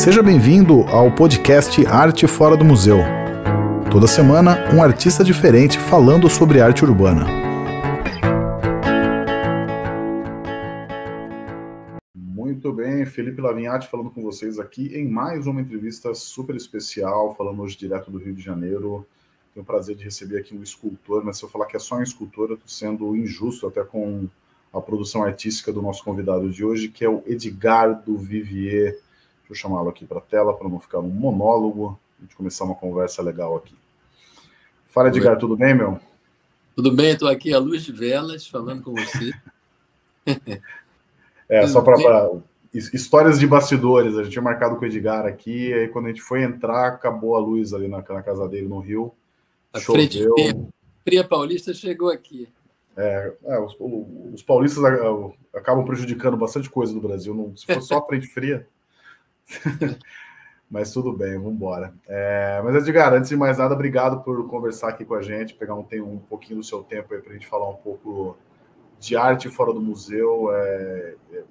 Seja bem-vindo ao podcast Arte Fora do Museu. Toda semana, um artista diferente falando sobre arte urbana. Muito bem, Felipe Lavinhati falando com vocês aqui em mais uma entrevista super especial, falando hoje direto do Rio de Janeiro. Tenho o prazer de receber aqui um escultor, mas se eu falar que é só um escultor, eu estou sendo injusto até com a produção artística do nosso convidado de hoje, que é o Edgar do Vivier. Deixa eu chamá-lo aqui para a tela para não ficar um monólogo, a gente começar uma conversa legal aqui. Fala, Edgar, tudo bem, meu? Tudo bem, estou aqui à luz de velas falando com você. é, só para histórias de bastidores. A gente tinha marcado com o Edgar aqui, e aí quando a gente foi entrar, acabou a luz ali na, na casa dele no Rio. A frente fria paulista chegou aqui. É, é, os, os, paulistas acabam prejudicando bastante coisa no Brasil. Não, se fosse só a frente fria. mas tudo bem, vamos embora. É, mas Edgar, antes de mais nada, obrigado por conversar aqui com a gente, pegar um, um pouquinho do seu tempo aí para a gente falar um pouco de arte fora do museu. É, é,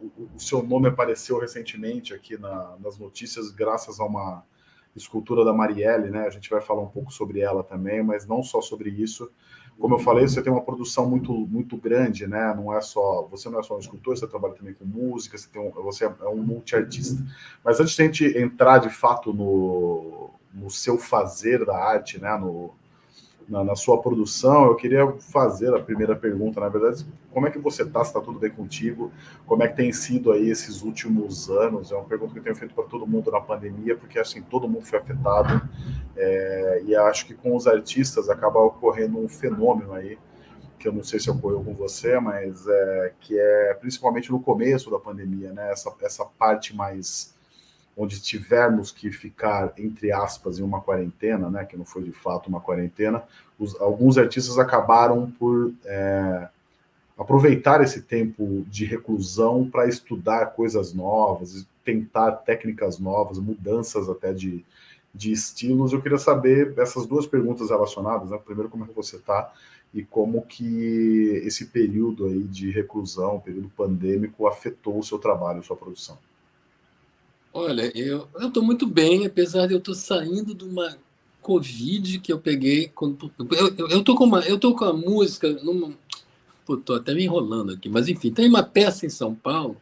o, o, seu nome apareceu recentemente aqui na, nas notícias, graças a uma escultura da Marielle, né? A gente vai falar um pouco sobre ela também, mas não só sobre isso. Como eu falei, você tem uma produção muito muito grande, né? Não é só você não é só um escultor, você trabalha também com música, você tem um, você é um multiartista. Mas antes de a gente entrar de fato no, no seu fazer da arte, né? No, na, na, sua produção, eu queria fazer a primeira pergunta, na verdade, como é que você está? Se está tudo bem contigo? Como é que tem sido aí esses últimos anos? É uma pergunta que eu tenho feito para todo mundo na pandemia, porque assim, todo mundo foi afetado, é, e acho que com os artistas acaba ocorrendo um fenômeno aí, que eu não sei se ocorreu com você, mas é, que é principalmente no começo da pandemia, né? Essa, essa parte mais onde tivermos que ficar, entre aspas, em uma quarentena, né, que não foi de fato uma quarentena, os, alguns artistas acabaram por é, aproveitar esse tempo de reclusão para estudar coisas novas, tentar técnicas novas, mudanças até de, de estilos. Eu queria saber essas duas perguntas relacionadas, né? Primeiro, como é que você está e como que esse período aí de reclusão, período pandêmico, afetou o seu trabalho, sua produção. Olha, eu estou muito bem, apesar de eu estar saindo de uma Covid que eu peguei. Eu, eu, eu com uma, com a música. Tô até me enrolando aqui, mas enfim, tem uma peça em São Paulo,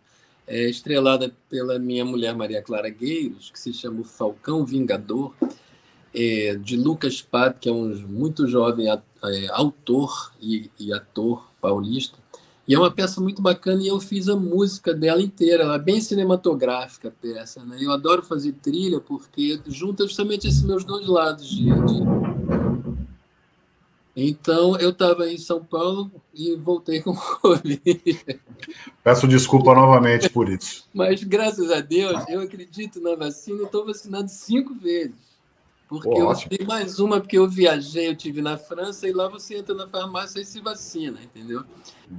é, estrelada pela minha mulher Maria Clara Gueiros, que se chama Falcão Vingador, é, de Lucas Pat, que é um muito jovem é, autor e, e ator paulista. E é uma peça muito bacana e eu fiz a música dela inteira, ela é bem cinematográfica a peça, né? Eu adoro fazer trilha porque junta justamente esses meus dois lados de. Então eu estava em São Paulo e voltei com Covid. Peço desculpa novamente por isso. Mas graças a Deus, eu acredito na vacina, estou vacinado cinco vezes. Porque Pô, eu tive mais uma, porque eu viajei, eu tive na França, e lá você entra na farmácia e se vacina, entendeu?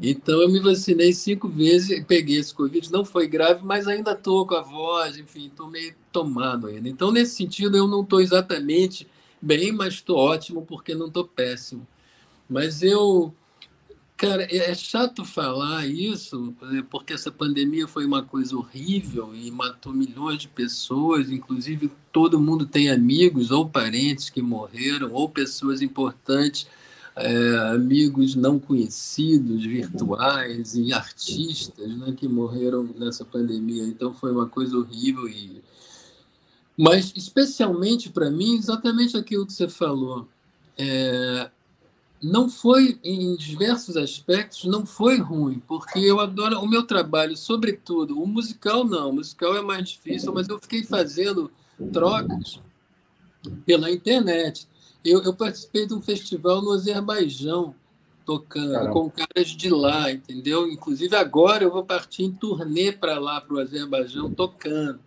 Então eu me vacinei cinco vezes peguei esse Covid. Não foi grave, mas ainda estou com a voz, enfim, estou meio tomado ainda. Então, nesse sentido, eu não estou exatamente bem, mas estou ótimo, porque não estou péssimo. Mas eu Cara, é, é chato falar isso, é, porque essa pandemia foi uma coisa horrível e matou milhões de pessoas, inclusive todo mundo tem amigos ou parentes que morreram, ou pessoas importantes, é, amigos não conhecidos, virtuais e artistas né, que morreram nessa pandemia. Então foi uma coisa horrível e mas especialmente para mim exatamente aquilo que você falou. É, não foi, em diversos aspectos, não foi ruim, porque eu adoro o meu trabalho, sobretudo, o musical não, o musical é mais difícil, mas eu fiquei fazendo trocas pela internet. Eu, eu participei de um festival no Azerbaijão, tocando Caramba. com caras de lá, entendeu? Inclusive agora eu vou partir em turnê para lá, para o Azerbaijão, tocando.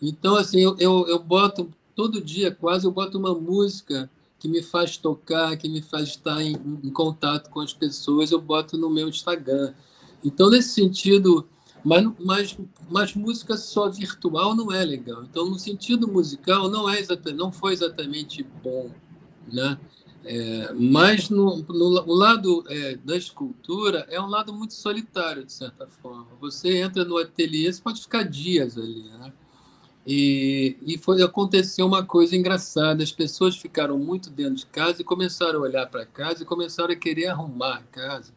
Então, assim, eu, eu, eu boto, todo dia quase, eu boto uma música que me faz tocar, que me faz estar em, em, contato com as pessoas, eu boto no meu Instagram. Então, nesse sentido, mas, mas, mas música só virtual não é legal. Então, no sentido musical, não, é não foi exatamente bom. Né? É, mas no, no o lado é, da escultura é um lado muito solitário, de certa forma. Você entra no ateliê, você pode ficar dias ali. Né? E, e foi aconteceu uma coisa engraçada. As pessoas ficaram muito dentro de casa e começaram a olhar para casa e começaram a querer arrumar a casa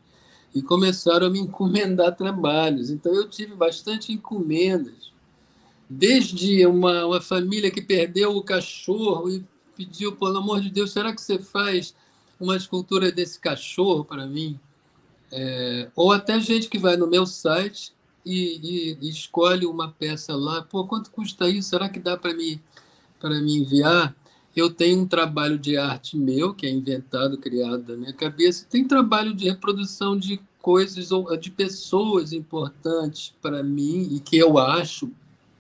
e começaram a me encomendar trabalhos. Então eu tive bastante encomendas, desde uma, uma família que perdeu o cachorro e pediu, pelo amor de Deus, será que você faz uma escultura desse cachorro para mim? É, ou até gente que vai no meu site e, e, escolhe uma peça lá, pô, quanto custa isso? Será que dá para me, me enviar? Eu tenho um trabalho de arte meu, que é inventado, criado da minha cabeça, tem trabalho de reprodução de coisas ou de pessoas importantes para mim e que eu acho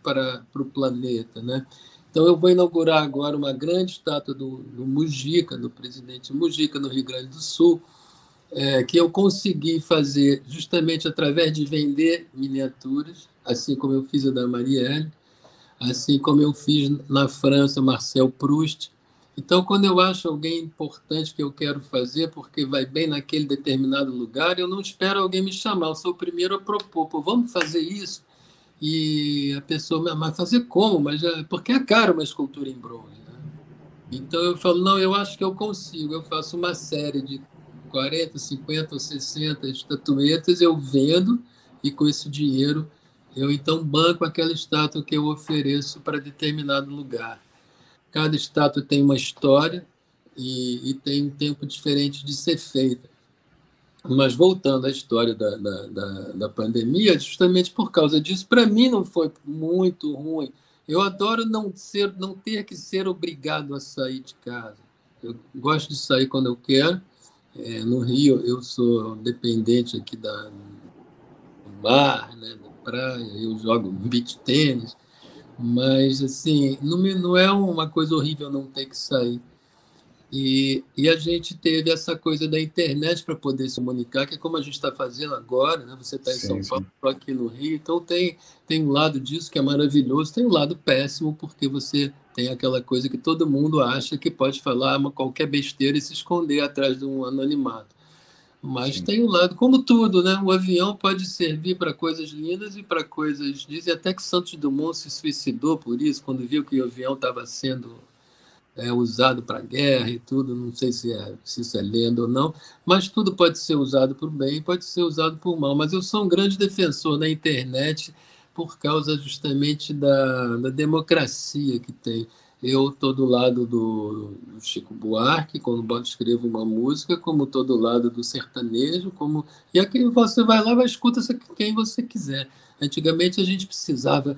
para, para o planeta, né? Então eu vou inaugurar agora uma grande estátua do, do Mujica, do presidente Mujica, no Rio Grande do Sul, é, que eu consegui fazer justamente através de vender miniaturas, assim como eu fiz a da Marielle, assim como eu fiz na França Marcel Proust. Então, quando eu acho alguém importante que eu quero fazer, porque vai bem naquele determinado lugar, eu não espero alguém me chamar, eu sou o primeiro a propor, Pô, vamos fazer isso? E a pessoa, mas fazer como? Mas já, porque é caro uma escultura em bronze. Né? Então eu falo, não, eu acho que eu consigo. Eu faço uma série de 40, 50 ou 60 estatuetas, eu vendo e com esse dinheiro eu então banco aquela estátua que eu ofereço para determinado lugar. Cada estátua tem uma história e, e, tem um tempo diferente de ser feita. Mas voltando à história da, da, da, da pandemia, justamente por causa disso, para mim não foi muito ruim. Eu adoro não ser, não ter que ser obrigado a sair de casa. Eu gosto de sair quando eu quero é, no Rio, eu sou dependente aqui da, do mar, né, da praia, eu jogo beach tênis, mas assim, não, não é uma coisa horrível não ter que sair. E, e a gente teve essa coisa da internet para poder se comunicar, que é como a gente está fazendo agora, né? Você está em sim, São Paulo, sim. aqui no Rio, então tem, tem um lado disso que é maravilhoso, tem um lado péssimo, porque você tem aquela coisa que todo mundo acha que pode falar uma, qualquer besteira e se esconder atrás de um anonimato. Mas Sim. tem um lado, como tudo, né? O avião pode servir para coisas lindas e para coisas. Dizem até que Santos Dumont se suicidou por isso, quando viu que o avião estava sendo é, usado para guerra e tudo. Não sei se, é, se isso é lenda ou não, mas tudo pode ser usado por bem, pode ser usado por mal. Mas eu sou um grande defensor da internet por causa justamente da, da democracia que tem. Eu estou do lado do, do, Chico Buarque, quando escrevo uma música, como estou do lado do sertanejo, como e aqui você vai lá e escuta quem você quiser. Antigamente a gente precisava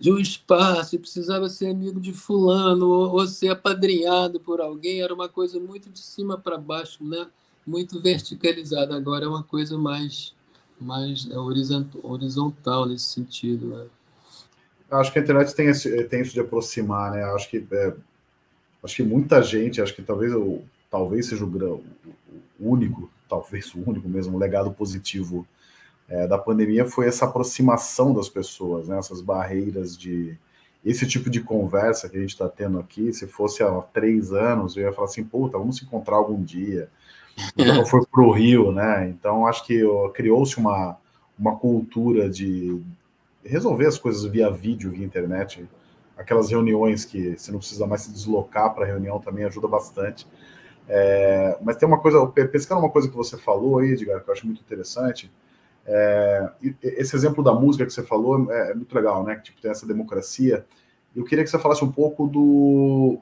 de um espaço, precisava ser amigo de fulano ou, ou ser apadrinhado por alguém, era uma coisa muito de cima para baixo, né? muito verticalizada. Agora é uma coisa mais mais é horizontal nesse sentido. Né? Acho que a internet tem, esse, tem isso de aproximar, né? Acho que é, acho que muita gente, acho que talvez o, talvez seja o, o único, talvez o único mesmo legado positivo é, da pandemia foi essa aproximação das pessoas, né? Essas barreiras de esse tipo de conversa que a gente está tendo aqui. Se fosse há três anos, eu ia falar assim, puta, vamos se encontrar algum dia então foi para o Rio, né? Então acho que criou-se uma, uma cultura de resolver as coisas via vídeo, via internet. Aquelas reuniões que você não precisa mais se deslocar para a reunião também ajuda bastante. É, mas tem uma coisa, pescando uma coisa que você falou aí, Edgar, que eu acho muito interessante. É, esse exemplo da música que você falou é, é muito legal, né? Que tipo, tem essa democracia. Eu queria que você falasse um pouco do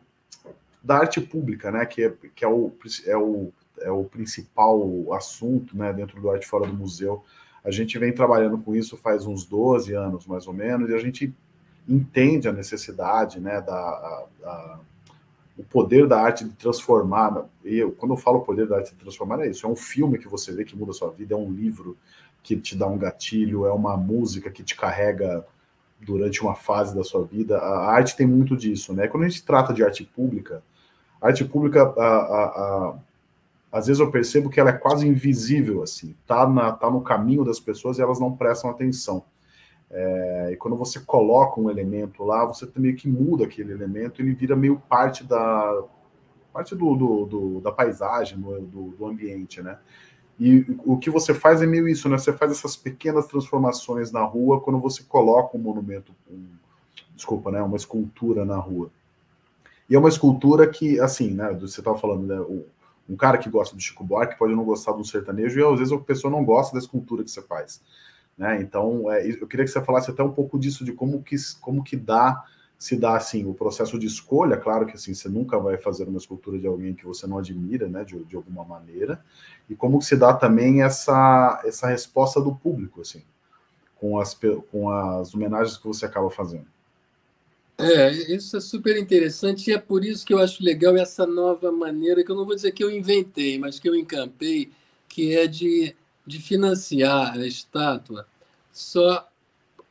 da arte pública, né? Que é, que é, o, é o é o principal assunto né, dentro do Arte Fora do Museu. A gente vem trabalhando com isso faz uns 12 anos, mais ou menos, e a gente entende a necessidade, né, da, a, a, o poder da arte de transformar. E eu, quando eu falo poder da arte de transformar, é isso: é um filme que você vê que muda a sua vida, é um livro que te dá um gatilho, é uma música que te carrega durante uma fase da sua vida. A arte tem muito disso, né? Quando a gente trata de arte pública, a arte pública, a, a, às vezes eu percebo que ela é quase invisível, assim, tá, na, tá no caminho das pessoas e elas não prestam atenção. É, e quando você coloca um elemento lá, você meio que muda aquele elemento, ele vira meio parte da parte do, do, do da paisagem, do, do, ambiente, né? E o que você faz é meio isso, né? Você faz essas pequenas transformações na rua quando você coloca um monumento, um, desculpa, né, uma escultura na rua. E é uma escultura que, assim, né, você estava falando, né, um cara que gosta do Chico Buarque pode não gostar do sertanejo e às vezes a pessoa não gosta da escultura que você faz. Né? Então, é, eu queria que você falasse até um pouco disso, de como que, como que dá, se dá assim, o processo de escolha. Claro que assim, você nunca vai fazer uma escultura de alguém que você não admira, né, de, de alguma maneira, e como que se dá também essa, essa resposta do público, assim, com as, com as homenagens que você acaba fazendo. É, isso é super interessante e é por isso que eu acho legal essa nova maneira, que eu não vou dizer que eu inventei, mas que eu encampei, que é de, de financiar a estátua só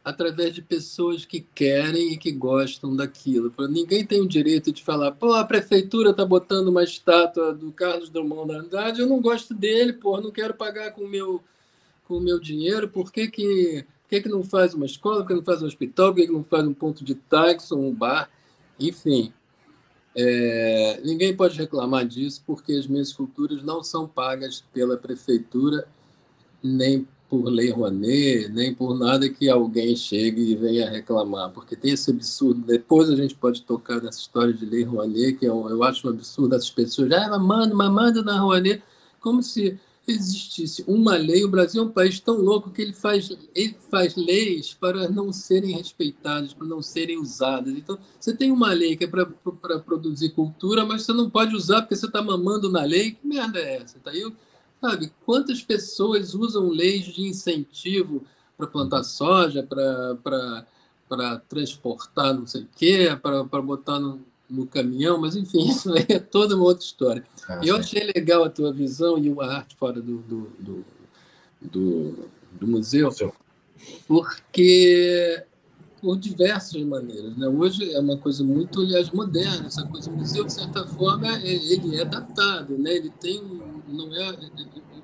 através de pessoas que querem e que gostam daquilo. Ninguém tem o direito de falar, pô, a prefeitura está botando uma estátua do Carlos Drummond da Andrade, eu não gosto dele, pô, não quero pagar com o meu, com o meu dinheiro, por que que por que, que não faz uma escola? Por que não faz um hospital? Por que, que não faz um ponto de táxi, um bar? Enfim, é, ninguém pode reclamar disso, porque as minhas esculturas não são pagas pela prefeitura, nem por Lei Rouanet, nem por nada que alguém chegue e venha reclamar, porque tem esse absurdo. Depois a gente pode tocar nessa história de Lei Rouanet, que eu, é eu acho um absurdo essas pessoas, ah, mamando, mamando na Rouanet, como se existisse uma lei, o Brasil é um país tão louco que ele faz, ele faz leis para não serem respeitadas, para não serem usadas. Então, você tem uma lei que é para produzir cultura, mas você não pode usar porque você está mamando na lei. Que merda é essa? Tá aí, sabe? Quantas pessoas usam leis de incentivo para plantar soja, para transportar não sei o quê, para botar no no caminhão, mas enfim, isso é toda uma outra história. Ah, eu achei legal a tua visão e a arte fora do, do, do, do, do museu, porque por diversas maneiras. Né? Hoje é uma coisa muito, aliás, moderna. Essa coisa, o museu, de certa forma, é, ele é datado. Né? Ele tem, não é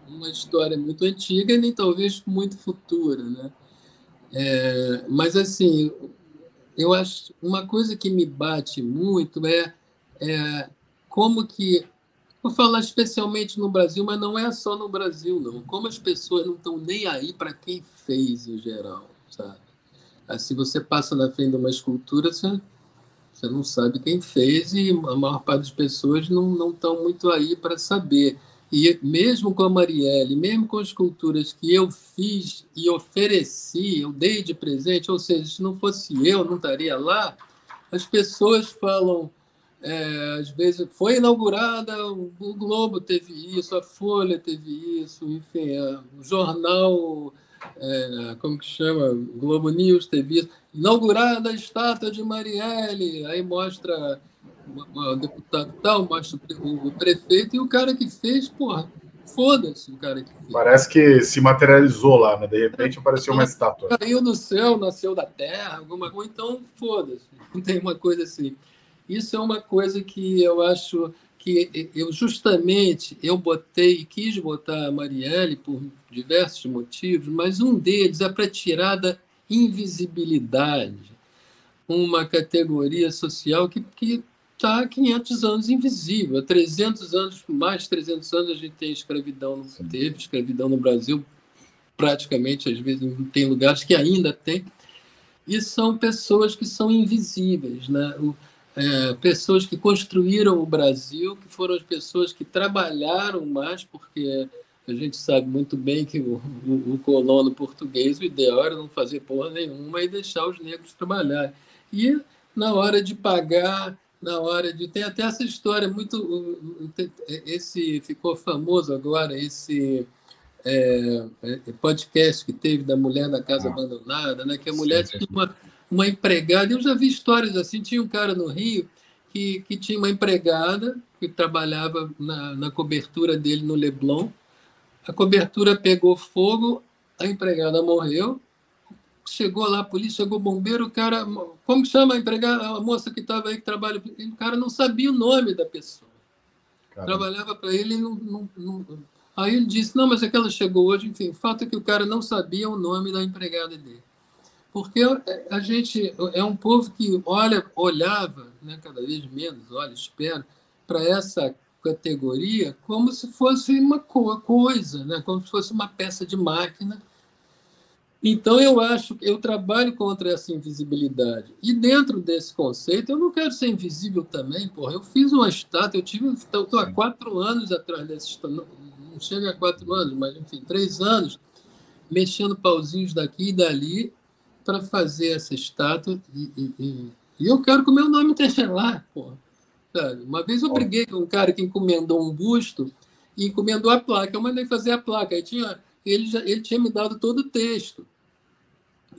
uma história muito antiga, nem talvez muito futura. Né? É, mas, assim, eu acho uma coisa que me bate muito é, é como que vou falar especialmente no Brasil, mas não é só no Brasil não. Como as pessoas não estão nem aí para quem fez em geral, sabe? Se você passa na frente de uma escultura, você, você não sabe quem fez e a maior parte das pessoas não estão muito aí para saber. E mesmo com a Marielle, mesmo com as esculturas que eu fiz e ofereci, eu dei de presente, ou seja, se não fosse eu, não estaria lá, as pessoas falam, é, às vezes, foi inaugurada, o Globo teve isso, a Folha teve isso, enfim, o jornal, é, como que chama, Globo News teve isso, inaugurada a estátua de Marielle, aí mostra o deputado tal, mostra o prefeito e o cara que fez, porra, foda-se o cara que fez. Parece que se materializou lá, né? De repente apareceu uma estátua. Caiu no céu, nasceu da terra, alguma coisa, então foda-se. Não tem uma coisa assim. Isso é uma coisa que eu acho que eu justamente eu botei, quis botar a Marielle por diversos motivos, mas um deles é para tirar da invisibilidade uma categoria social que, que está há 500 anos invisível. Há 300 anos, mais de 300 anos, a gente tem escravidão, não teve escravidão no Brasil, praticamente, às vezes, tem lugares que ainda tem. E são pessoas que são invisíveis, né? É, pessoas que construíram o Brasil, que foram as pessoas que trabalharam mais, porque a gente sabe muito bem que o, o, o colono português, o ideal era não fazer porra nenhuma e deixar os negros trabalhar. E na hora de pagar na hora de tem até essa história muito esse ficou famoso agora esse é, é, podcast que teve da mulher na casa ah. abandonada, né? Que a mulher tinha uma, uma empregada. Eu já vi histórias assim. Tinha um cara no Rio que, que tinha uma empregada que trabalhava na, na cobertura dele no Leblon. A cobertura pegou fogo, a empregada morreu chegou lá, a polícia, chegou o bombeiro, o cara, como chama a empregada, a moça que estava aí que trabalha, o cara não sabia o nome da pessoa. Caramba. Trabalhava para ele não, não, não, Aí ele disse, não, mas aquela chegou hoje, enfim, o fato é que o cara não sabia o nome da empregada dele. Porque a gente é um povo que olha, olhava, né, cada vez menos, olha, espera, para essa categoria como se fosse uma coisa, né, como se fosse uma peça de máquina Então, eu acho que eu trabalho contra essa invisibilidade. E dentro desse conceito, eu não quero ser invisível também, porra. Eu fiz uma estátua, eu tive. Estou há quatro anos atrás dessa estátua. Não chega a quatro anos, mas enfim, três anos, mexendo pauzinhos daqui e dali para fazer essa estátua. E, e, e, e, eu quero que o meu nome esteja lá, porra. Sabe? Uma vez eu briguei com um cara que encomendou um busto e encomendou a placa. Eu mandei fazer a placa. Aí tinha, ele, já, ele tinha me dado todo o texto.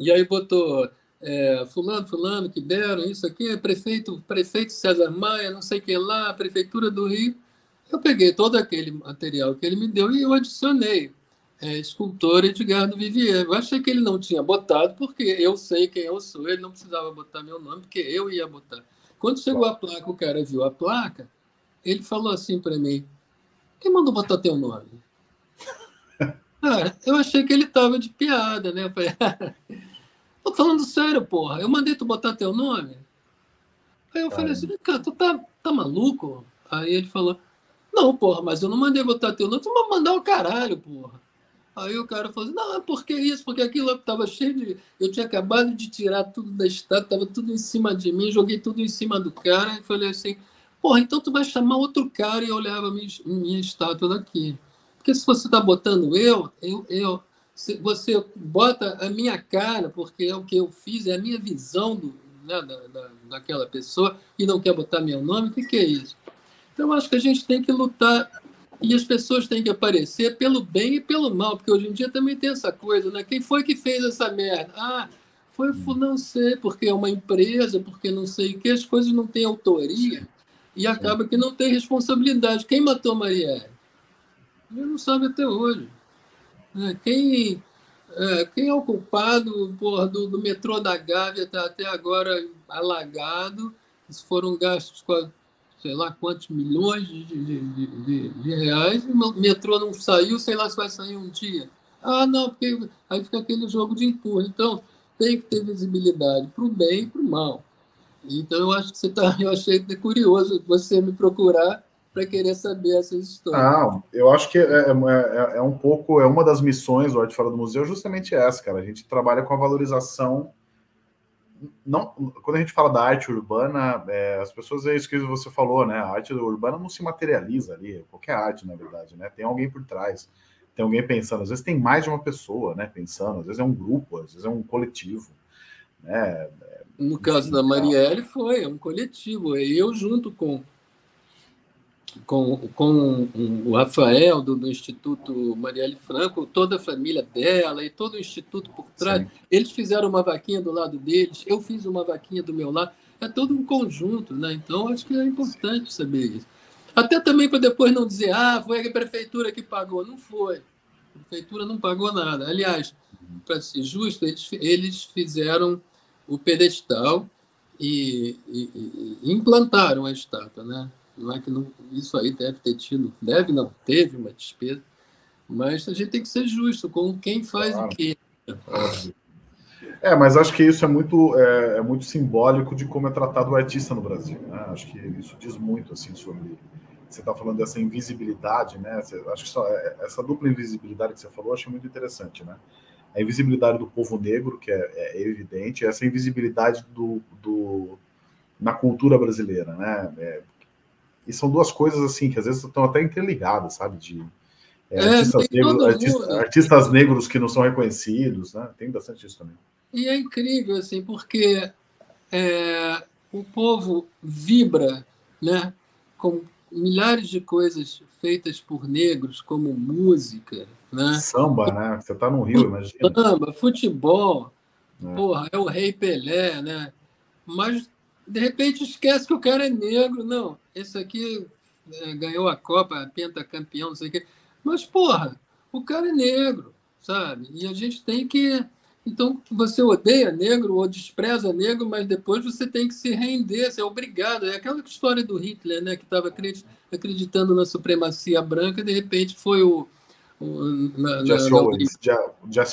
E aí botou é, fulano, fulano, que deram isso aqui, prefeito, prefeito César Maia, não sei o que lá, prefeitura do Rio. Eu peguei todo aquele material que ele me deu e eu adicionei é, escultor Edgardo Vivier. Eu achei que ele não tinha botado, porque eu sei quem eu sou, ele não precisava botar meu nome, porque eu ia botar. Quando chegou a placa, o cara viu a placa, ele falou assim para mim: quem mandou botar teu nome? Ah, eu achei que ele tava de piada, né? Eu falei, tô falando sério, porra. Eu mandei tu botar teu nome. Aí eu falei assim, cara, tu tá, tá maluco? Aí ele falou, não, porra, mas eu não mandei botar teu nome, tu vai mandar o caralho, porra. Aí o cara falou assim, não, por que isso? Porque aquilo tava cheio de. Eu tinha acabado de tirar tudo da estátua, tava tudo em cima de mim, joguei tudo em cima do cara e falei assim, porra, então tu vai chamar outro cara e olhava minha, minha estátua daqui. Porque se você está botando eu, eu, eu você bota a minha cara, porque é o que eu fiz, é a minha visão do, né, da, da, daquela pessoa, e não quer botar meu nome, o que, que é isso? Então, acho que a gente tem que lutar e as pessoas têm que aparecer pelo bem e pelo mal, porque hoje em dia também tem essa coisa, né? Quem foi que fez essa merda? Ah, foi o não sei, porque é uma empresa, porque não sei o que, as coisas não têm autoria e acaba que não tem responsabilidade. Quem matou Marielle? Ele não sabe até hoje. É, quem, é, quem é o culpado porra, do, do metrô da Gávea está até agora alagado? Foram gastos sei lá quantos milhões de, de, de, de, reais, o metrô não saiu, sei lá se vai sair um dia. Ah, não, porque aí fica aquele jogo de empurra. Então, tem que ter visibilidade para o bem e para o mal. Então, eu acho que você tá, eu achei curioso você me procurar para querer saber essas histórias. Ah, eu acho que é, é, é, é, um pouco, é uma das missões do Arte Fora do Museu, justamente essa, cara. A gente trabalha com a valorização. Não, quando a gente fala da arte urbana, é, as pessoas é isso que você falou, né? A arte urbana não se materializa ali, qualquer arte, na verdade, né? Tem alguém por trás, tem alguém pensando. Às vezes tem mais de uma pessoa, né? Pensando, às vezes é um grupo, às vezes é um coletivo, né? No caso da Marielle, foi é um coletivo. Eu junto com com, com o Rafael do, do, Instituto Marielle Franco, toda a família dela e todo o instituto por trás. Sim. Eles fizeram uma vaquinha do lado deles, eu fiz uma vaquinha do meu lado. É todo um conjunto, né? Então acho que é importante saber isso. Até também para depois não dizer, ah, foi a prefeitura que pagou. Não foi. A prefeitura não pagou nada. Aliás, para ser justo, eles, eles fizeram o pedestal e, e, e implantaram a estátua, né? Não é que não, isso aí deve ter tido, deve não, teve uma despesa, mas a gente tem que ser justo com quem faz claro. o quê. É, mas acho que isso é muito, é, é, muito simbólico de como é tratado o artista no Brasil. Né? Acho que isso diz muito assim sobre. Você está falando dessa invisibilidade, né? Você, acho que só, é, essa dupla invisibilidade que você falou, acho muito interessante, né? A invisibilidade do povo negro, que é, é evidente, essa invisibilidade do, do, na cultura brasileira, né? É, e são duas coisas assim que às vezes estão até interligadas, sabe? De é, é artistas, negros, artista, artistas, negros que não são reconhecidos, né? Tem bastante isso também. E é incrível, assim, porque é, o povo vibra, né? Com milhares de coisas feitas por negros, como música, né? Samba, né? Você está no Rio, imagina. Samba, futebol, é. porra, é o Rei Pelé, né? Mas de repente esquece que o cara é negro. Não, esse aqui é, ganhou a Copa, pentacampeão, não sei o quê. Mas, porra, o cara é negro, sabe? E a gente tem que. Então, você odeia negro ou despreza negro, mas depois você tem que se render, você é obrigado. É aquela história do Hitler, né, que estava acreditando na supremacia branca, de repente foi o. o na, já na, já, já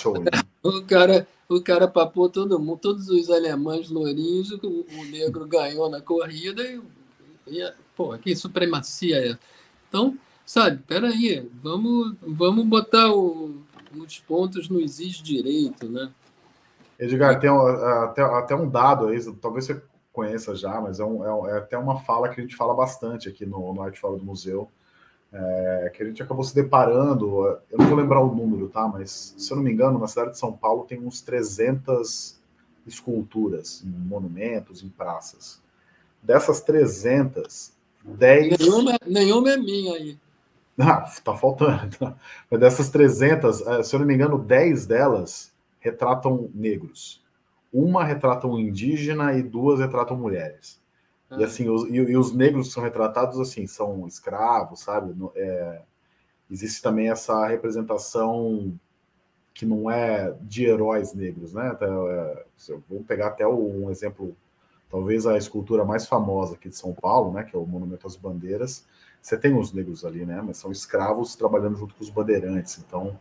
o cara o cara papou todo mundo, todos os alemães lourinhos, o, o negro ganhou na corrida e, e pô, que supremacia é? Então, sabe, peraí, vamos, vamos botar o, os pontos nos is direito, né? Edgar, tem até, até um dado aí, talvez você conheça já, mas é, um, é, é, até uma fala que a gente fala bastante aqui no, no Arte Fora do Museu, é, que a gente acabou se deparando, eu não vou lembrar o número, tá? Mas, se eu não me engano, na cidade de São Paulo tem uns 300 esculturas em monumentos, em praças. Dessas 300, 10... Nenhuma, nenhuma é minha aí. Ah, tá faltando. Mas dessas 300, é, se eu não me engano, 10 delas retratam negros. Uma retrata um indígena e duas retratam mulheres. Ah. E assim, os, e, e, os negros que são retratados assim são escravos, sabe? É, existe também essa representação que não é de heróis negros, né? É, vamos pegar até um exemplo, talvez a escultura mais famosa aqui de São Paulo, né? Que é o Monumento às Bandeiras. Você tem os negros ali, né? Mas são escravos trabalhando junto com os bandeirantes. Então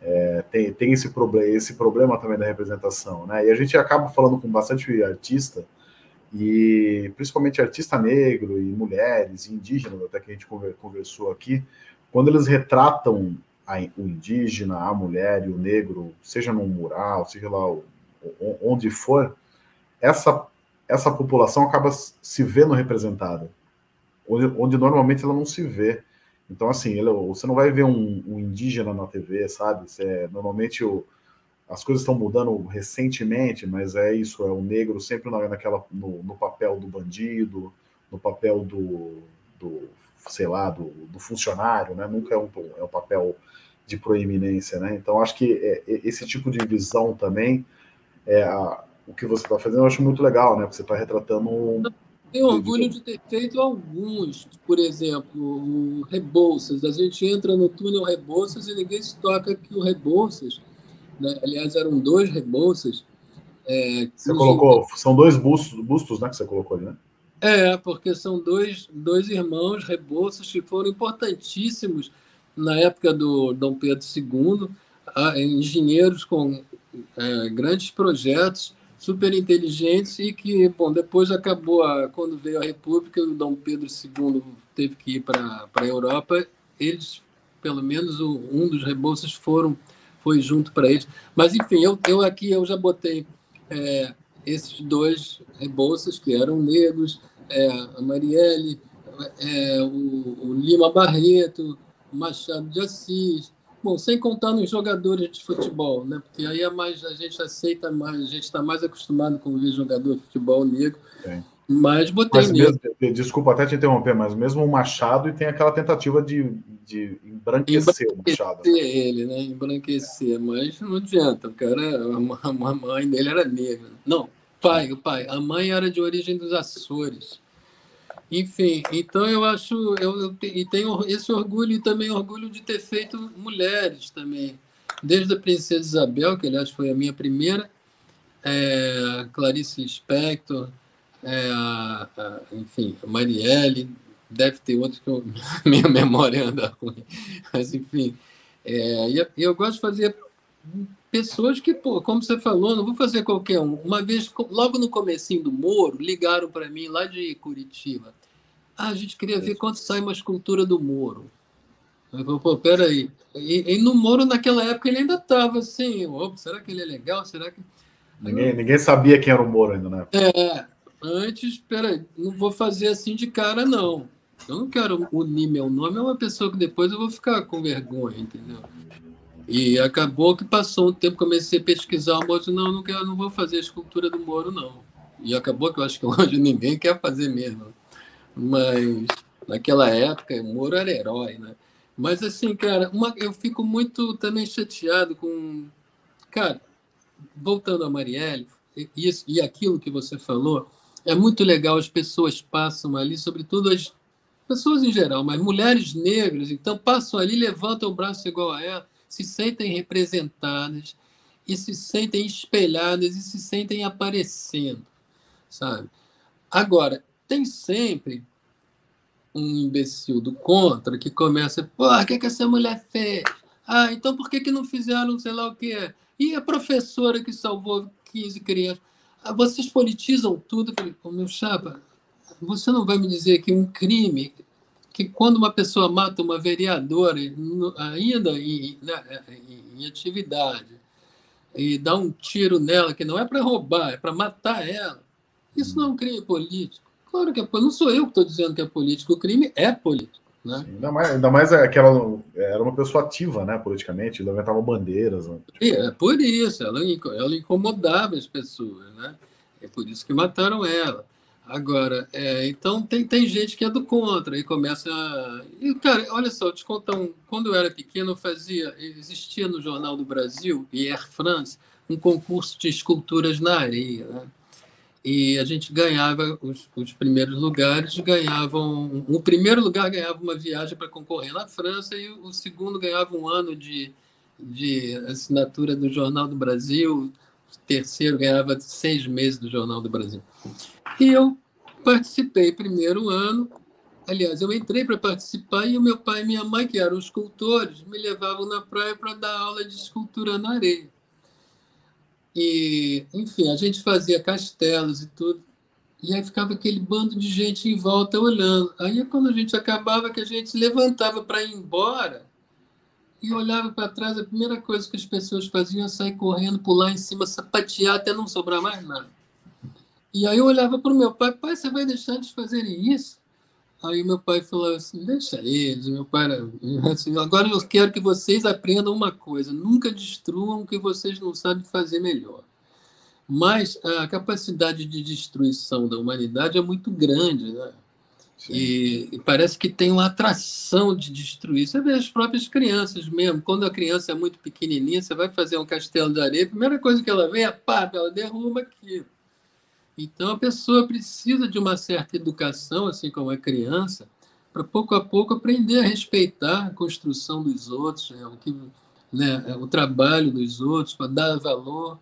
é, tem, tem esse problema, esse problema também da representação, né? E a gente acaba falando com bastante artista e principalmente artista negro e mulheres, e indígenas, até que a gente conversou aqui, quando eles retratam a, o indígena, a mulher e o negro, seja num mural, seja lá onde for, essa, essa população acaba se vendo representada, onde, onde normalmente ela não se vê. Então, assim, ele, você não vai ver um, um indígena na TV, sabe? É, normalmente o, as coisas estão mudando recentemente, mas é isso, é o negro sempre naquela, no, no papel do bandido, no papel do, do sei lá, do, do, funcionário, né? Nunca é um, é um papel de proeminência, né? Então, acho que é, é, esse tipo de visão também, é a, o que você está fazendo, eu acho muito legal, né? Porque você está retratando um, tenho orgulho de ter feito alguns, por exemplo, o Rebouças. A gente entra no túnel Rebouças e ninguém se toca que o Rebouças, né? aliás, eram dois Rebouças. É, você colocou, são dois bustos, bustos né, que você colocou ali, né? É, porque são dois, dois irmãos Rebouças que foram importantíssimos na época do Dom Pedro II, engenheiros com é, grandes projetos super inteligentes e que, bom, depois acabou, a, quando veio a República, o Dom Pedro II teve que ir para a Europa, eles, pelo menos um dos rebolsas foram, foi junto para eles. Mas, enfim, eu, eu aqui eu já botei é, esses dois rebolsas que eram negros, é, a Marielle, é, o, o Lima Barreto, o Machado de Assis, Bom, sem contar nos jogadores de futebol, né? Porque aí é mais, a gente aceita mais, a gente está mais acostumado com ver jogador de futebol negro. Sim. Mas botei mas mesmo, Desculpa até te interromper, mas mesmo o Machado e tem aquela tentativa de, de embranquecer, embranquecer o Machado. ele, né? Embranquecer, mas não adianta, o cara, a mãe dele era negra. Não, pai, o pai. A mãe era de origem dos Açores. Enfim, então eu acho, eu, eu e tenho esse orgulho e também orgulho de ter feito mulheres também, desde a Princesa Isabel, que aliás foi a minha primeira, é, Clarice Lispector, é, enfim, a Marielle, deve ter outros que eu, minha memória anda ruim, mas enfim, é, e eu gosto de fazer pessoas que, pô, como você falou, não vou fazer qualquer um. Uma vez, logo no comecinho do Moro, ligaram para mim lá de Curitiba. Ah, a gente queria ver quanto sai uma escultura do Moro. Eu falei, pô, peraí. E, e no Moro, naquela época, ele ainda estava assim, será que ele é legal? Será que... Ninguém, ninguém sabia quem era o Moro ainda, né? É, antes, peraí, não vou fazer assim de cara, não. Eu não quero unir meu nome a uma pessoa que depois eu vou ficar com vergonha, entendeu? E acabou que passou um tempo, comecei a pesquisar o Moro, não, não, quero, não vou fazer a escultura do Moro, não. E acabou que eu acho que hoje ninguém quer fazer mesmo. Mas naquela época, o Moro era herói, né? Mas assim, cara, uma, eu fico muito também chateado com. Cara, voltando a Marielle, e, e aquilo que você falou, é muito legal, as pessoas passam ali, sobretudo as pessoas em geral, mas mulheres negras, então passam ali, levantam o braço igual a ela se sentem representadas e se sentem espelhadas e se sentem aparecendo, sabe? Agora, tem sempre um imbecil do contra que começa, pô, o que, que essa mulher fez? Ah, então por que, que não fizeram sei lá o que? E a professora que salvou 15 crianças? Ah, vocês politizam tudo. Eu falei, meu chapa, você não vai me dizer que um crime que quando uma pessoa mata uma vereadora, ainda em, né, em atividade, e dá um tiro nela, que não é para roubar, é para matar ela. Isso não é um crime político. Claro que é, não sou eu que estou dizendo que é político, o crime é político. Né? Sim, ainda, mais, ainda mais é que ela era uma pessoa ativa né, politicamente, levantava bandeiras. Né? É, por isso, ela, ela incomodava as pessoas. Né? É por isso que mataram ela. Agora, é, então tem, tem gente que é do contra e começa. A... E, cara, olha só, te contar um. Quando eu era pequeno, eu fazia. Existia no Jornal do Brasil e Air France um concurso de esculturas na areia. Né? E a gente ganhava os, os primeiros lugares, ganhavam. O primeiro lugar ganhava uma viagem para concorrer na França e o segundo ganhava um ano de, de assinatura do Jornal do Brasil, o terceiro ganhava seis meses do Jornal do Brasil. E eu participei primeiro ano. Aliás, eu entrei para participar e o meu pai e minha mãe, que eram escultores, me levavam na praia para dar aula de escultura na areia. E, enfim, a gente fazia castelos e tudo. E aí ficava aquele bando de gente em volta olhando. Aí, quando a gente acabava, que a gente levantava para ir embora e olhava para trás, a primeira coisa que as pessoas faziam era sair correndo, pular em cima, sapatear até não sobrar mais nada. E aí eu olhava para o meu pai, pai, você vai deixar de fazerem isso? Aí meu pai falou assim, deixa eles. Meu pai era assim, agora eu quero que vocês aprendam uma coisa, nunca destruam o que vocês não sabem fazer melhor. Mas a capacidade de destruição da humanidade é muito grande, né? E, e, parece que tem uma atração de destruir. Você vê as próprias crianças mesmo. Quando a criança é muito pequenininha, você vai fazer um castelo de areia, a primeira coisa que ela vê é pá, ela derruba aquilo. Então a pessoa precisa de uma certa educação, assim como a criança, para pouco a pouco aprender a respeitar a construção dos outros, né, o, que, né, o trabalho dos outros, para dar valor.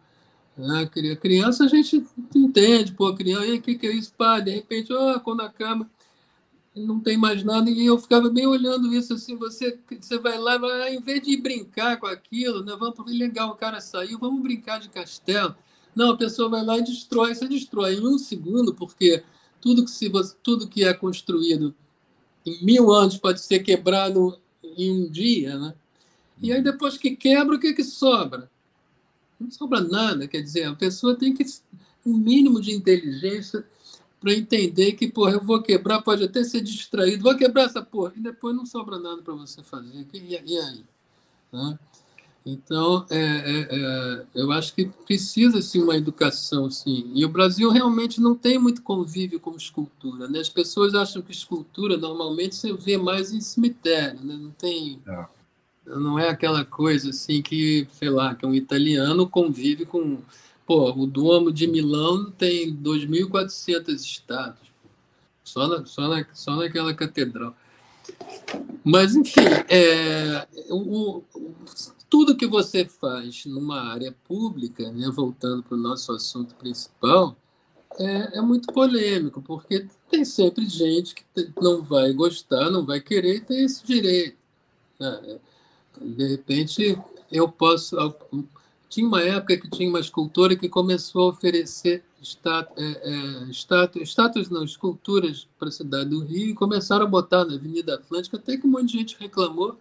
Né? A criança a gente entende, pô, criança, o que, que é isso? Pá, de repente, oh, quando acaba, não tem mais nada, e eu ficava bem olhando isso assim, você, você vai lá, em vez de brincar com aquilo, né, vamos, legal, o cara saiu, vamos brincar de castelo. Não, a pessoa vai lá e destrói, você destrói em um segundo, porque tudo que, se, tudo que é construído em mil anos pode ser quebrado em um dia, né? E aí depois que quebra, o que, que sobra? Não sobra nada, quer dizer, a pessoa tem que um mínimo de inteligência para entender que, porra, eu vou quebrar, pode até ser distraído, vou quebrar essa porra, e depois não sobra nada para você fazer. E aí? Né? Então, é, é, é, eu acho que precisa sim uma educação, sim. E o Brasil realmente não tem muito convívio com escultura. Né? As pessoas acham que escultura normalmente você vê mais em cemitério, né? não tem, é. não é aquela coisa assim que, sei lá, que um italiano convive com, pô, o Duomo de Milão tem 2.400 estátuas, só na, só na, só naquela catedral. Mas, enfim, é, o, tudo que você faz numa área pública, né, voltando para o nosso assunto principal, é, é, muito polêmico, porque tem sempre gente que não vai gostar, não vai querer e tem esse direito. Né? De repente, eu posso. Tinha uma época que tinha uma escultora que começou a oferecer estátuas, é, é, estátuas, não, esculturas para a cidade do Rio e começaram a botar na Avenida Atlântica, até que um monte de gente reclamou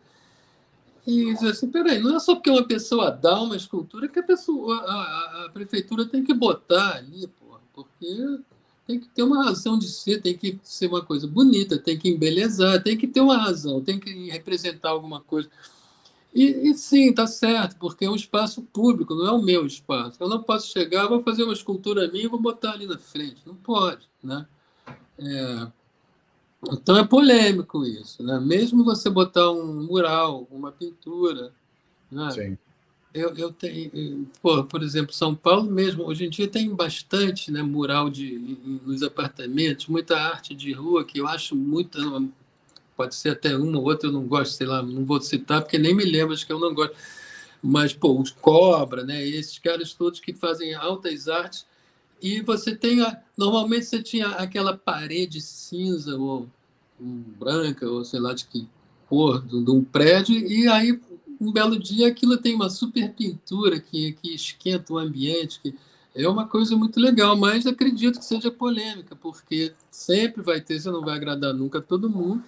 e assim, peraí, não é só porque uma pessoa dá uma escultura que a, pessoa, a, a, a prefeitura tem que botar ali, porra, porque tem que ter uma razão de ser, tem que ser uma coisa bonita, tem que embelezar, tem que ter uma razão, tem que representar alguma coisa. E, e sim, tá certo, porque é um espaço público, não é o meu espaço. Eu não posso chegar, vou fazer uma escultura minha e vou botar ali na frente. Não pode, né? É, então é polêmico isso, né? Mesmo você botar um mural, uma pintura, né? Sim. Eu, eu tenho, pô, por exemplo, São Paulo mesmo, hoje em dia tem bastante né, mural de, nos apartamentos, muita arte de rua que eu acho muito, pode ser até uma ou outra, eu não gosto, sei lá, não vou citar, porque nem me lembro, acho que eu não gosto. Mas, pô, os Cobra, né, esses caras todos que fazem altas artes, e você tem, a, normalmente você tinha aquela parede cinza ou branca, ou sei lá de que cor, de, de um prédio, e aí um belo dia aquilo tem uma super pintura que, que esquenta o ambiente, que é uma coisa muito legal, mas acredito que seja polêmica, porque sempre vai ter, você não vai agradar nunca todo mundo,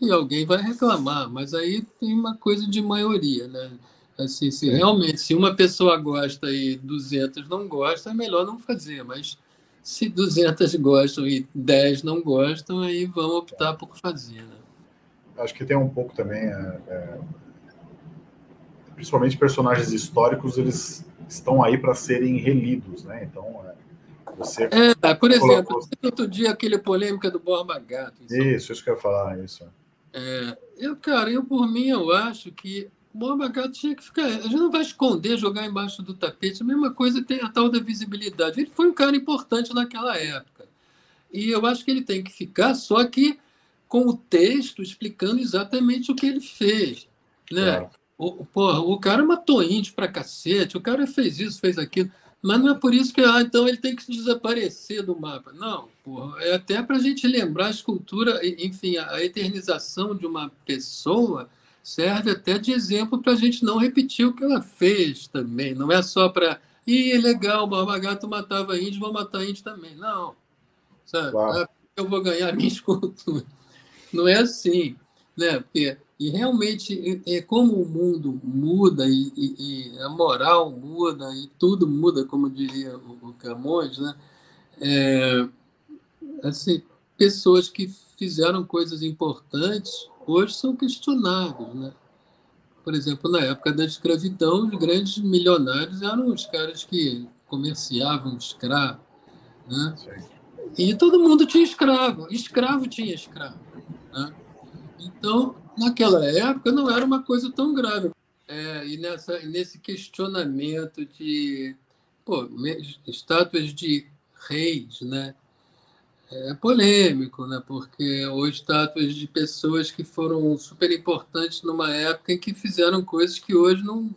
e alguém vai reclamar, mas aí tem uma coisa de maioria, né? Assim, se realmente, se uma pessoa gosta e 200 não gostam, é melhor não fazer, mas se 200 gostam e 10 não gostam, aí vão optar por fazer. Né? Acho que tem um pouco também, é, é, principalmente personagens históricos, eles estão aí para serem relidos, né? Então, é, você. É, por exemplo, colocou... outro dia aquele polêmica do Borba Gato. Isso, isso que eu ia falar, isso. É, eu, cara, eu por mim, eu acho que Borba Gato tinha que ficar. A gente não vai esconder, jogar embaixo do tapete. A mesma coisa tem a tal da visibilidade. Ele foi um cara importante naquela época. E eu acho que ele tem que ficar, só que com o texto explicando exatamente o que ele fez. Né? Claro. O, porra, o cara matou índio pra cacete, o cara fez isso, fez aquilo. Mas não é por isso que ah, então ele tem que desaparecer do mapa. Não, porra, é até para a gente lembrar a escultura, enfim, a eternização de uma pessoa serve até de exemplo para a gente não repetir o que ela fez também. Não é só para. Ih, é legal, o Barba Gato matava índio, vou matar índio também. Não. Sabe? Claro. É eu vou ganhar minha escultura. Não é assim. Né? Porque e realmente, é como o mundo muda e, e, e, a moral muda e tudo muda, como diria o, o Camões, né? É, assim, pessoas que fizeram coisas importantes hoje são questionadas, né? Por exemplo, na época da escravidão, os grandes milionários eram os caras que comerciavam escravo, né? E todo mundo tinha escravo, escravo tinha escravo, né? Então, naquela época não era uma coisa tão grave. É, e nessa, nesse questionamento de pô, estátuas de reis, né? É polêmico, né? Porque ou estátuas de pessoas que foram super importantes numa época em que fizeram coisas que hoje não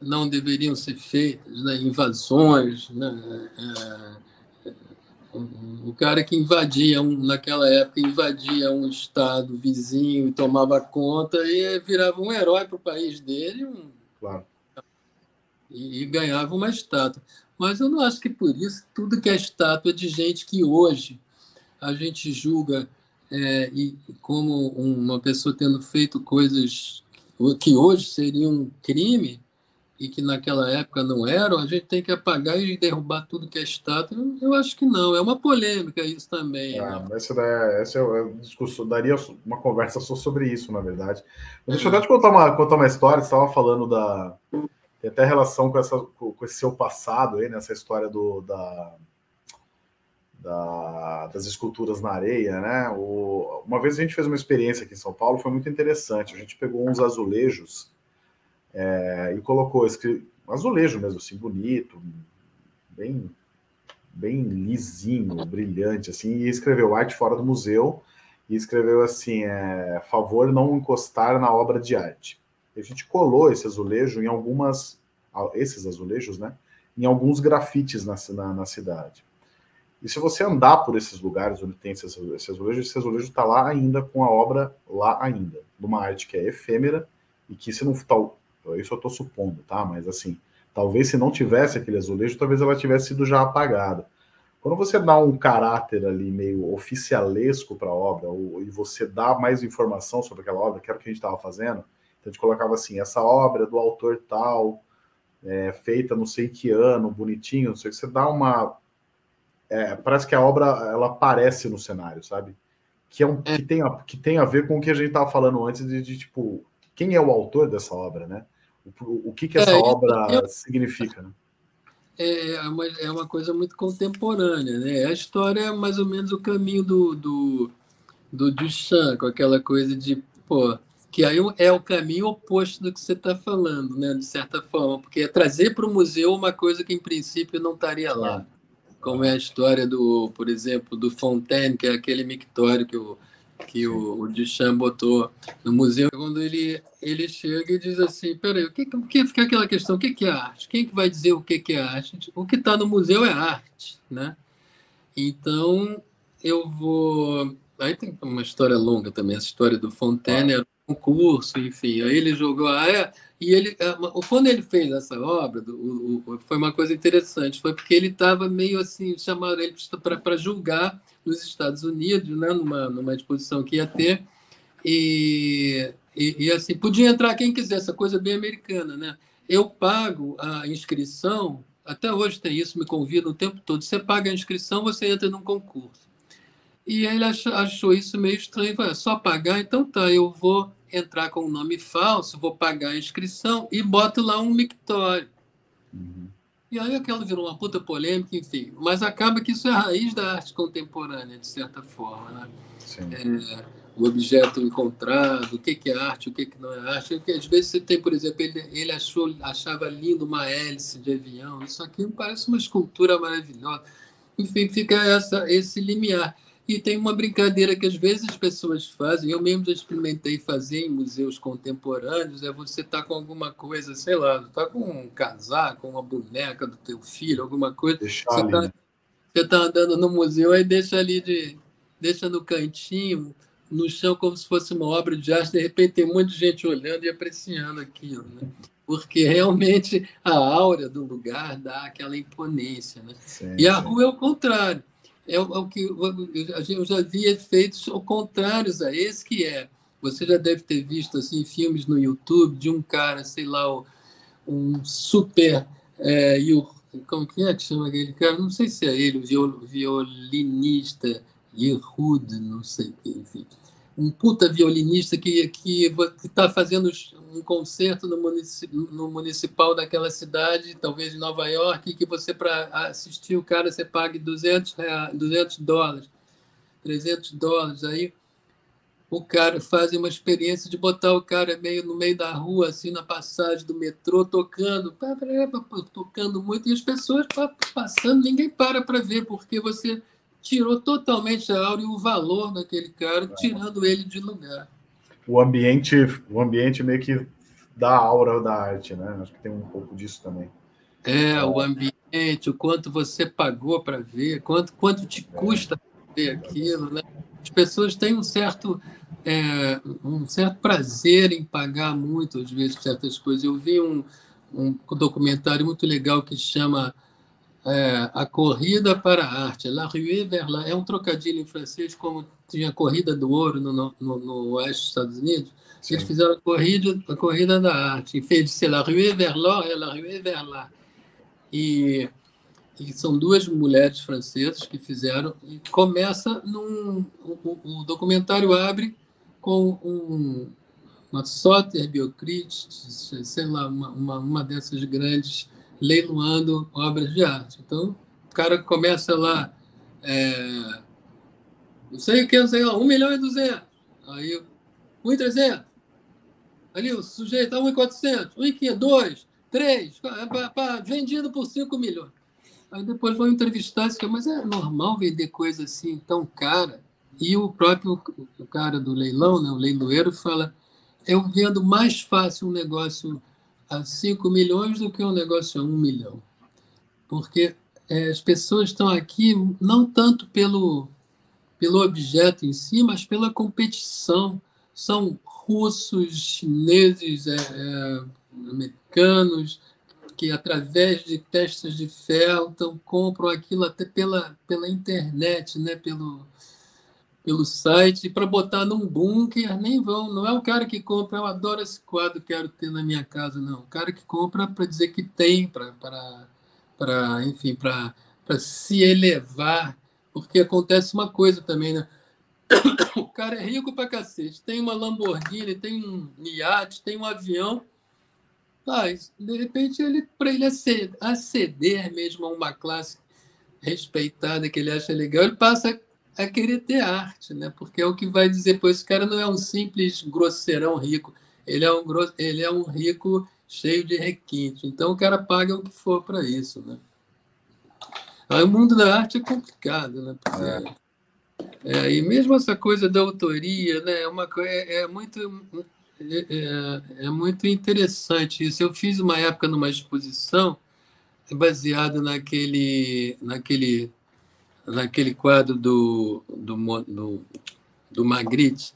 não deveriam ser feitas, né? invasões, né? É, o cara que invadia, um, naquela época, invadia um estado vizinho e tomava conta e virava um herói para o país dele um, claro. e, e, ganhava uma estátua. Mas eu não acho que por isso tudo que é estátua de gente que hoje a gente julga é, e como uma pessoa tendo feito coisas que hoje seriam um crime, e que naquela época não eram, a gente tem que apagar e derrubar tudo que é estátua? Eu acho que não. É uma polêmica isso também. Ah, né? Essa, é, essa é o discurso, daria uma conversa só sobre isso, na verdade. Mas deixa eu até te contar uma, contar uma história. Você estava falando da. Tem até relação com, essa, com esse seu passado aí, nessa história do, da, da, das esculturas na areia, né? O, uma vez a gente fez uma experiência aqui em São Paulo, foi muito interessante. A gente pegou uns azulejos é, e colocou esse azulejo mesmo, assim, bonito, bem, bem lisinho, brilhante, assim, e escreveu arte fora do museu, e escreveu assim, é, favor não encostar na obra de arte. A gente colou esse azulejo em algumas, esses azulejos, né, em alguns grafites na, na, na cidade. E se você andar por esses lugares onde tem esse, esse azulejo, esse azulejo está lá ainda, com a obra lá ainda, de uma arte que é efêmera, e que se não, tal, isso eu estou supondo, tá? Mas assim, talvez se não tivesse aquele azulejo, talvez ela tivesse sido já apagada. Quando você dá um caráter ali meio oficialesco para a obra, ou, e você dá mais informação sobre aquela obra, que era o que a gente estava fazendo, então a gente colocava assim, essa obra é do autor tal, é, feita não sei que ano, bonitinho, não sei o que, você dá uma... É, parece que a obra, ela aparece no cenário, sabe? Que, é um, que, tem a, que tem a ver com o que a gente estava falando antes de, de tipo, quem é o autor dessa obra, né? O, o que, que essa é, obra eu, significa, né? É, é uma, é uma coisa muito contemporânea, né? A história é mais ou menos o caminho do, do, do Duchamp, com aquela coisa de, pô, que aí é o caminho oposto do que você está falando, né? De certa forma, porque é trazer para o museu uma coisa que em princípio não estaria lá, como é a história do, por exemplo, do Fontaine, que é aquele mictório que o que o, o Duchamp botou no museu, quando ele, ele chega e diz assim, peraí, o que, o que fica aquela questão, o que, que é arte? Quem que vai dizer o que, que é arte? O que está no museu é arte, né? Então, eu vou... Aí tem uma história longa também, essa história do Fontaine, um concurso, enfim, aí ele jogou... Ah, é, e ele, é, quando ele fez essa obra, o, o, foi uma coisa interessante, foi porque ele estava meio assim, chamaram ele para julgar nos Estados Unidos, né, numa, numa exposição que ia ter, e E, e, assim, podia entrar quem quiser, essa coisa bem americana, né? Eu pago a inscrição, até hoje tem isso, me convida o tempo todo. Você paga a inscrição, você entra num concurso. E ele achou, achou isso meio estranho. Falei, é só pagar? Então tá, eu vou entrar com um nome falso, vou pagar a inscrição e boto lá um mictório. Uhum. E aí aquilo virou uma puta polêmica, enfim. Mas acaba que isso é a raiz da arte contemporânea, de certa forma. Né? É, o objeto encontrado, o que, que é arte, o que, que não é arte. Porque às vezes você tem, por exemplo, ele, ele achou, achava lindo uma hélice de avião. Isso aqui parece uma escultura maravilhosa. Enfim, fica essa, esse limiar. E tem uma brincadeira que às vezes as pessoas fazem, eu mesmo já experimentei fazer em museus contemporâneos, é você estar tá com alguma coisa, sei lá, está com um casaco, uma boneca do teu filho, alguma coisa. Deixar você está tá andando no museu, aí deixa ali de. deixa no cantinho, no chão, como se fosse uma obra de arte, de repente tem de gente olhando e apreciando aquilo. Né? Porque realmente a aura do lugar dá aquela imponência. Né? Sim, e a rua é o contrário é o, é o que eu já vi efeitos contrários a esse, que é, você já deve ter visto assim filmes no YouTube de um cara, sei lá, um super é, como que é que chama aquele cara? Não sei se é ele, o violinista Yehud, não sei, enfim um puta violinista que que está fazendo um concerto no, no, municipal daquela cidade, talvez de Nova York, que você para assistir o cara você pague 200 reais, 200 dólares, 300 dólares. Aí o cara faz uma experiência de botar o cara meio no meio da rua, assim, na passagem do metrô, tocando, tocando muito, e as pessoas passando, ninguém para para ver, porque você tirou totalmente a aura e o valor daquele cara, tirando ele de lugar. O ambiente, o ambiente meio que dá a aura da arte, né? Acho que tem um pouco disso também. É, o ambiente, o quanto você pagou para ver, quanto, quanto te é. custa é. ver aquilo, né? As pessoas têm um certo, é, um certo prazer em pagar muito, às vezes, certas coisas. Eu vi um, um documentário muito legal que chama é, a corrida para a arte, La Rue vers la, é um trocadilho em francês, como tinha a corrida do ouro no, no, no oeste dos Estados Unidos. Sim. Eles fizeram a corrida, a corrida da arte. Em vez de ser La Rue vers l'or, é La Rue vers la. E, e são duas mulheres francesas que fizeram. E começa num. O, o documentário abre com um, uma Sotheby's, sei lá, uma, uma, uma dessas grandes leiloando obras de arte. Então, o cara começa lá, é, não sei o que, não sei lá, 1 milhão e 200. Aí, 1 e 300. Ali, o sujeito, 1 e 400, 1 e 500, 2, 3, vendido por 5 milhões. Aí depois vão entrevistar, mas é normal vender coisa assim tão cara? E o próprio o cara do leilão, né, o leiloeiro, fala: eu vendo mais fácil um negócio a 5 milhões do que um negócio a 1 milhão. Porque é, as pessoas estão aqui não tanto pelo, pelo objeto em si, mas pela competição. São russos, chineses, é, é, americanos, que através de testes de então, compram aquilo até pela, pela internet, né? pelo, pelo site para botar num bunker, nem vão. Não é o cara que compra, eu adoro esse quadro, quero ter na minha casa, não. O cara que compra para dizer que tem, para, enfim, para se elevar, porque acontece uma coisa também, né? O cara é rico para cacete, tem uma Lamborghini, tem um iate, tem um avião, mas de repente ele para ele aceder mesmo a uma classe respeitada que ele acha legal, ele passa a querer ter arte, né? Porque é o que vai dizer, pois esse cara não é um simples grosseirão rico, ele é um, ele é um rico cheio de requinte. Então o cara paga o que for para isso, né? Aí, o mundo da arte é complicado, né? Porque, é. é, e mesmo essa coisa da autoria, né? É, uma, é, é muito é, é, é, muito interessante isso. Eu fiz uma época numa exposição baseada naquele naquele naquele quadro do, do, do, do Magritte,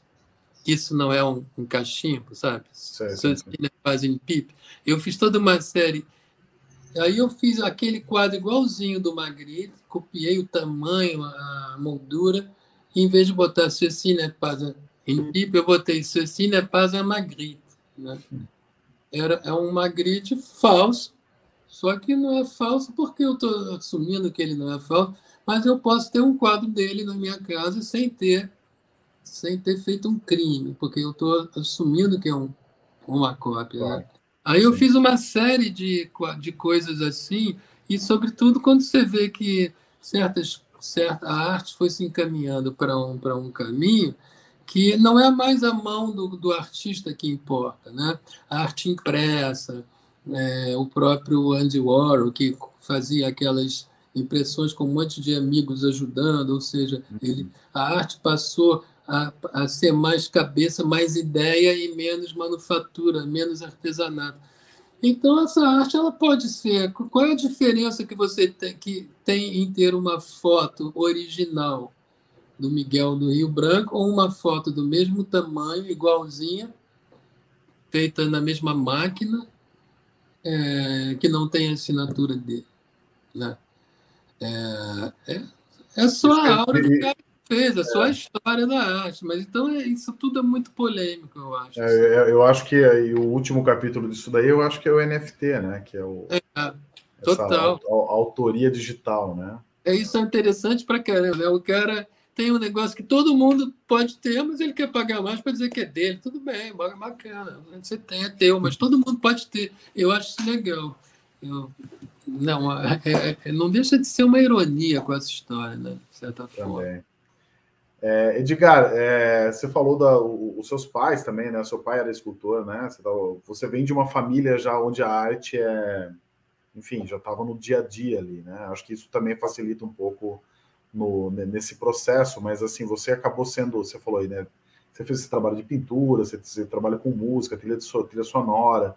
isso não é um, um cachimbo, sabe? Fazem pipe. Eu fiz toda uma série. Aí eu fiz aquele quadro igualzinho do Magritte, copiei o tamanho, a moldura, e em vez de botar Cecília Paz Em PIP eu botei Ceci n'est pas un Magritte. Né? Era, é um Magritte falso, só que não é falso porque eu estou assumindo que ele não é falso, mas eu posso ter um quadro dele na minha casa sem ter sem ter feito um crime, porque eu estou assumindo que é um, uma cópia. Né? Claro. Né? Aí eu Sim. fiz uma série de, de coisas assim, e sobretudo quando você vê que certas, certa, a arte foi se encaminhando para um, um caminho que não é mais a mão do, do artista que importa. Né? A arte impressa, é, o próprio Andy Warhol, que fazia aquelas impressões com um monte de amigos ajudando, ou seja, ele, uhum. a arte passou a, a ser mais cabeça, mais ideia e menos manufatura, menos artesanato. Então, essa arte ela pode ser. Qual é a diferença que você tem, que tem em ter uma foto original do Miguel do Rio Branco ou uma foto do mesmo tamanho, igualzinha, feita na mesma máquina, é, que não tem a assinatura dele? Né? É, é, é só a aura do cara fez, é só a história da arte. Mas então é, isso tudo é muito polêmico, eu acho. É, é eu acho que aí, o último capítulo disso daí, eu acho que é o NFT, né? Que é o. É, total. A, a, autoria digital, né? É isso é interessante para caramba. Né? O cara tem um negócio que todo mundo pode ter, mas ele quer pagar mais para dizer que é dele. Tudo bem, bacana. Você tem, é teu, mas todo mundo pode ter. Eu acho isso legal. Eu, não, é, é, é não deixa de ser uma ironia com essa história, né? De certa Também. forma. É, Edgar, é, você falou da, o, os seus pais também, né? Seu pai era escultor, né? Você, tá, você, vem de uma família já onde a arte é, enfim, já estava no dia a dia ali, né? Acho que isso também facilita um pouco no, nesse processo, mas assim, você acabou sendo, você falou aí, né? Você fez esse trabalho de pintura, você, você trabalha com música, trilha, de, trilha sonora,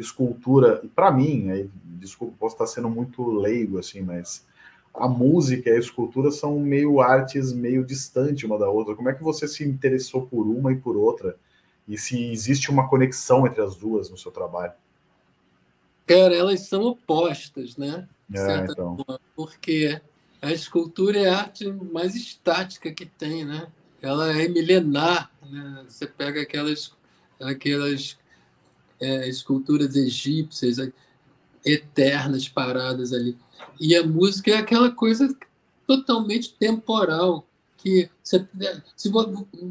escultura, e para mim, aí, desculpa, posso estar sendo muito leigo, assim, mas a música e a escultura são meio artes meio distantes uma da outra. Como é que você se interessou por uma e por outra? E se existe uma conexão entre as duas no seu trabalho? Cara, elas são opostas, né? É, então. Forma, porque a escultura é a arte mais estática que tem, né? Ela é milenar, né? Você pega aquelas, aquelas é, esculturas egípcias eternas paradas ali e a música é aquela coisa totalmente temporal, que você, se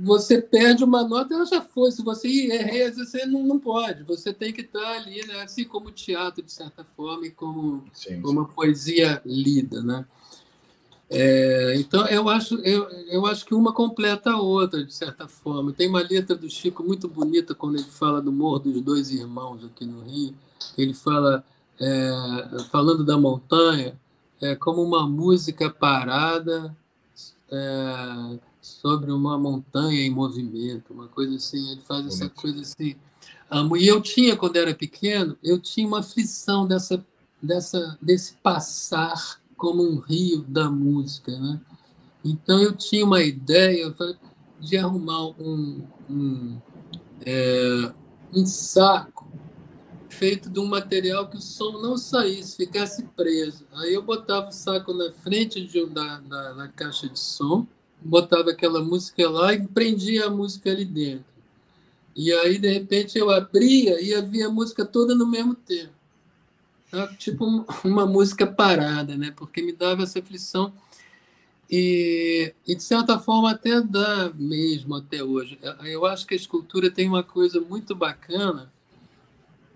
você perde uma nota, ela já foi. Se você erra, você não, não pode. Você tem que estar ali, né? assim como o teatro, de certa forma, e como, sim, como poesia lida. Né? É, então, eu acho, eu, eu acho que uma completa a outra, de certa forma. Tem uma letra do Chico muito bonita quando ele fala do Morro dos Dois Irmãos aqui no Rio. Ele fala é, falando da montanha, é como uma música parada é, sobre uma montanha em movimento, uma coisa assim. Ele faz essa coisa assim. E eu tinha, quando era pequeno, eu tinha uma aflição dessa, dessa, desse passar como um rio da música, né? Então eu tinha uma ideia de arrumar um, um, é, um saco feito de um material que o som não saísse, ficasse preso. Aí eu botava o saco na frente de, da, da, da caixa de som, botava aquela música lá e prendia a música ali dentro. E aí, de repente, eu abria e havia a música toda no mesmo tempo. Tá? Tipo uma música parada, né? porque me dava essa aflição. E, e, de certa forma, até dá mesmo até hoje. Eu acho que a escultura tem uma coisa muito bacana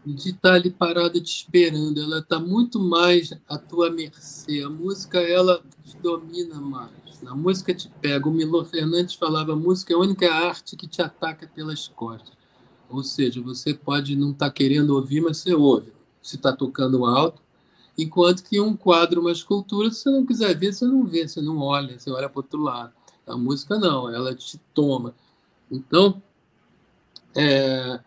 de estar ali parada te esperando. Ela está muito mais à tua mercê. A música, ela te domina mais. A música te pega. O Milor Fernandes falava: a música é a única arte que te ataca pelas costas. Ou seja, você pode não estar tá querendo ouvir, mas você ouve. Se está tocando alto. Enquanto que um quadro, uma escultura, se você não quiser ver, você não vê, você não olha, você olha para outro lado. A música não, ela te toma. Então, é,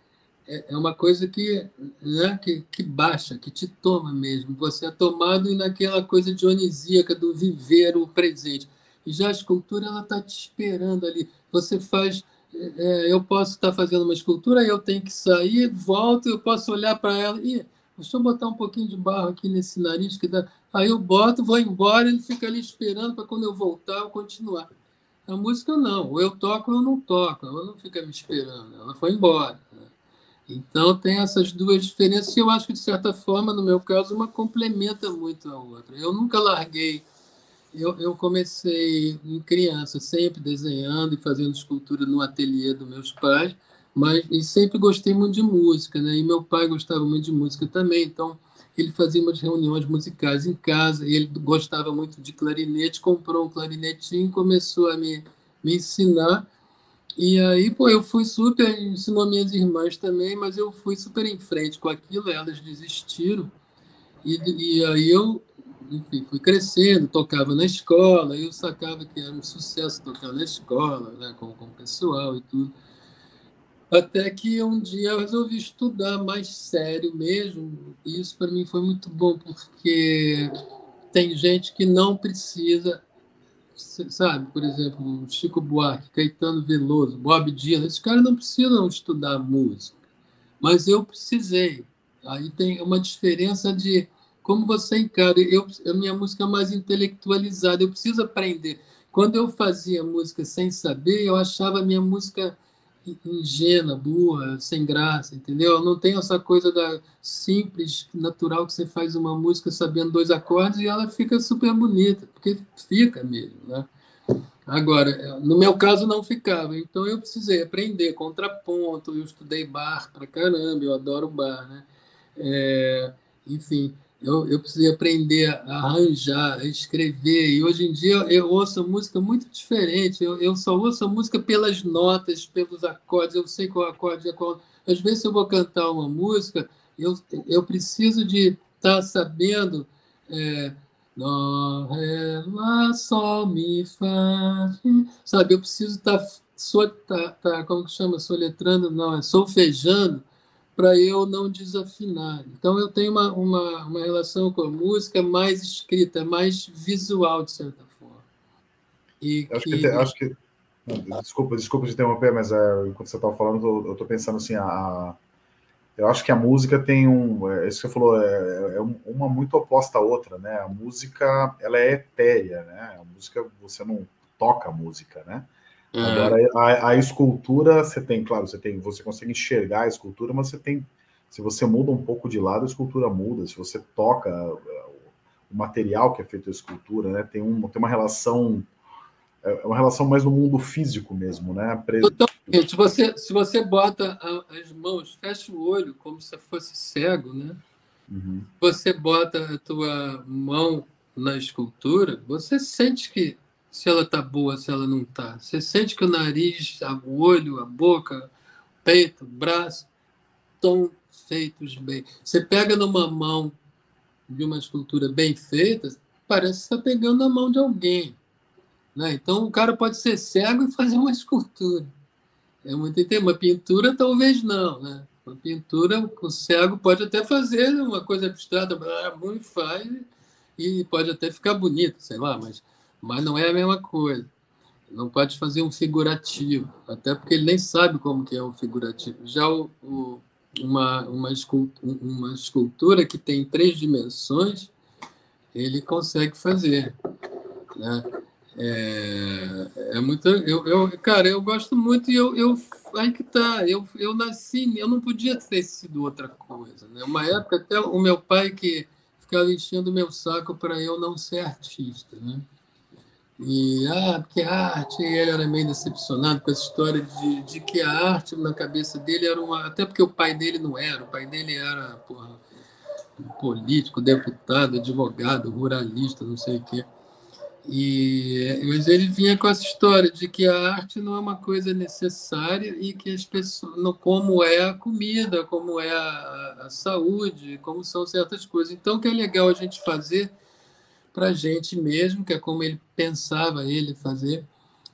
é, é uma coisa que, né, que, que baixa, que te toma mesmo. Você é tomado naquela coisa dionisíaca do viver o presente. E já a escultura ela está te esperando ali. Você faz. É, eu posso estar fazendo uma escultura, eu tenho que sair, volto, eu posso olhar para ela e deixa eu botar um pouquinho de barro aqui nesse nariz que dá. Aí eu boto, vou embora, ele fica ali esperando para quando eu voltar eu continuar. A música não, ou eu toco ou eu não toco, ela não fica me esperando, ela foi embora. Né? Então tem essas duas diferenças e eu acho que, de certa forma, no meu caso, uma complementa muito a outra. Eu nunca larguei. Eu, eu comecei em criança, sempre desenhando e fazendo escultura no ateliê dos meus pais, mas e sempre gostei muito de música, né? E meu pai gostava muito de música também, então ele fazia umas reuniões musicais em casa, ele gostava muito de clarinete, comprou um clarinetinho, começou a me, me ensinar, e aí, pô, eu fui super, ensinou minhas irmãs também, mas eu fui super em frente com aquilo, elas desistiram. E, e aí eu, enfim, fui crescendo, tocava na escola, eu sacava que era um sucesso tocar na escola, né, com, com o pessoal e tudo. Até que um dia eu resolvi estudar mais sério mesmo, e isso para mim foi muito bom, porque tem gente que não precisa sabe, por exemplo, Chico Buarque, Caetano Veloso, Bob Dylan, esses caras não precisam estudar música, mas eu precisei. Aí tem uma diferença de como você encara. Eu, a minha música é mais intelectualizada, eu preciso aprender. Quando eu fazia música sem saber, eu achava a minha música ingênua, burra, sem graça, entendeu? Eu não tenho essa coisa da simples, natural que você faz uma música sabendo dois acordes e ela fica super bonita, porque fica mesmo, né? Agora, no meu caso não ficava, então eu precisei aprender contraponto, eu estudei bar pra caramba, eu adoro bar, né? É, enfim, eu, eu precisei aprender a arranjar, a escrever. E hoje em dia eu ouço música muito diferente. Eu, eu só ouço música pelas notas, pelos acordes. Eu sei qual acorde é qual. Às vezes, se eu vou cantar uma música, eu, eu preciso de estar tá sabendo. É, Dó, Ré, Lá, Sol, Mi, Fá. Sabe, eu preciso estar. Tá, tá, tá, como que chama? Soletrando? Não, é solfejando para eu não desafinar. Então, eu tenho uma, uma, uma relação com a música mais escrita, mais visual, de certa forma. E acho que, que acho que desculpa, desculpa te interromper, mas é, enquanto você estava falando, eu estou pensando assim, a, eu acho que a música tem um, é, isso que você falou, é, é, uma muito oposta à outra, né? A música, ela é etérea, né? A música, você não toca a música, né? É. Agora, a, a, escultura, você tem, claro, você tem, você consegue enxergar a escultura, mas você tem, se você muda um pouco de lado, a escultura muda. Se você toca é, o material que é feito a escultura, né, tem, um, tem uma relação, é, é uma relação mais no mundo físico mesmo, né? Totalmente. Se você, se você bota as mãos, fecha o olho como se fosse cego, né? Uhum. Você bota a tua mão na escultura, você sente que se ela tá boa, se ela não tá. Você sente que o nariz, o olho, a boca, o peito, o braço estão feitos bem. Você pega numa mão de uma escultura bem feita, parece que está pegando na mão de alguém. Né? Então o cara pode ser cego e fazer uma escultura. É muito interessante. Uma pintura, talvez não. Né? Uma pintura, o cego pode até fazer uma coisa abstrata, muito faz, e pode até ficar bonito, sei lá, mas mas não é a mesma coisa. Não pode fazer um figurativo, até porque ele nem sabe como que é um figurativo. Já o, o, uma, uma, escultura, uma escultura que tem três dimensões, ele consegue fazer. Né? É, é muito. Eu, eu, cara, eu gosto muito e eu, eu. Aí que tá. Eu, eu nasci, eu não podia ter sido outra coisa. Né? Uma época, até o meu pai que ficava enchendo o meu saco para eu não ser artista. Né? E, ah, porque a arte, ele era meio decepcionado com essa história de, de que a arte, na cabeça dele, era uma. Até porque o pai dele não era, o pai dele era, porra, político, deputado, advogado, ruralista, não sei o quê. E, mas ele vinha com essa história de que a arte não é uma coisa necessária e que as pessoas, como é a comida, como é a, a saúde, como são certas coisas. Então, o que é legal a gente fazer para a gente mesmo, que é como ele pensava ele fazer,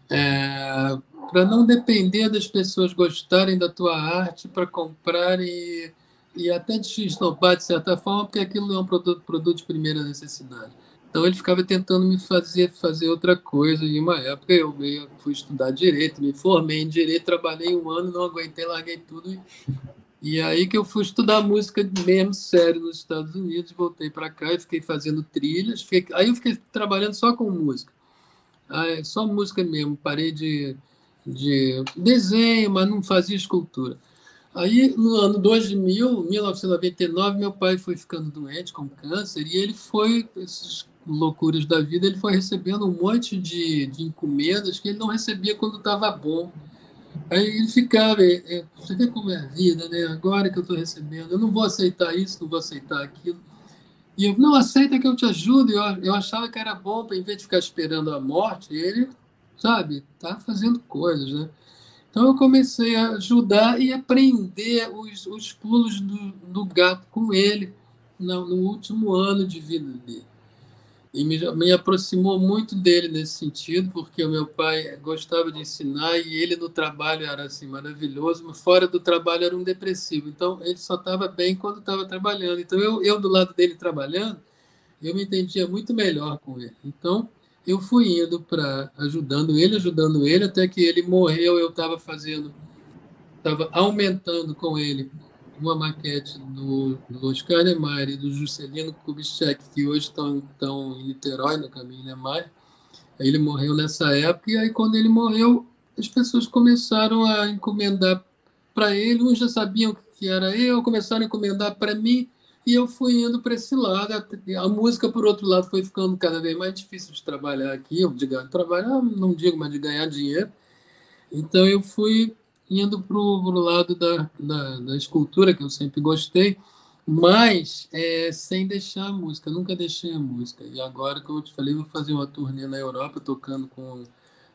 é, para não depender das pessoas gostarem da tua arte para comprar e, e até te esnopar de certa forma, porque aquilo não é um produto, produto de primeira necessidade. Então ele ficava tentando me fazer fazer outra coisa. E uma época eu fui estudar direito, me formei em direito, trabalhei um ano, não aguentei, larguei tudo e e aí que eu fui estudar música mesmo sério nos Estados Unidos, voltei para cá e fiquei fazendo trilhas. Fiquei, aí eu fiquei trabalhando só com música. ah, é só música mesmo, parei de, de desenho, mas não fazia escultura. Aí, no ano 2000, 1999, meu pai foi ficando doente com câncer e ele foi, essas loucuras da vida, ele foi recebendo um monte de, de encomendas que ele não recebia quando estava bom. Aí ele ficava, é, é, você vê como é a vida, né? Agora que eu estou recebendo, eu não vou aceitar isso, não vou aceitar aquilo. E eu, não, aceita que eu te ajudo. Eu, eu achava que era bom, para em vez de ficar esperando a morte, ele, sabe, tá fazendo coisas, né? Então eu comecei a ajudar e aprender os, os pulos do, do gato com ele no, no último ano de vida dele e me, me aproximou muito dele nesse sentido, porque o meu pai gostava de ensinar e ele no trabalho era assim maravilhoso, mas fora do trabalho era um depressivo. Então ele só estava bem quando estava trabalhando. Então eu, eu do lado dele trabalhando, eu me entendia muito melhor com ele. Então eu fui indo para ajudando ele, ajudando ele, até que ele morreu. Eu estava fazendo, estava aumentando com ele uma maquete do, do Oscar Niemeyer e do Juscelino Kubitschek, que hoje estão, estão em Niterói, no caminho Niemeyer. Ele morreu nessa época, e aí, quando ele morreu, as pessoas começaram a encomendar para ele. Uns já sabiam que era eu, começaram a encomendar para mim, e eu fui indo para esse lado. A música, por outro lado, foi ficando cada vez mais difícil de trabalhar aqui, de trabalhar, não digo, mas de ganhar dinheiro. Então eu fui indo para o lado da, da, da, escultura, que eu sempre gostei, mas é, sem deixar a música, nunca deixei a música. E agora, como eu te falei, vou fazer uma turnê na Europa, tocando com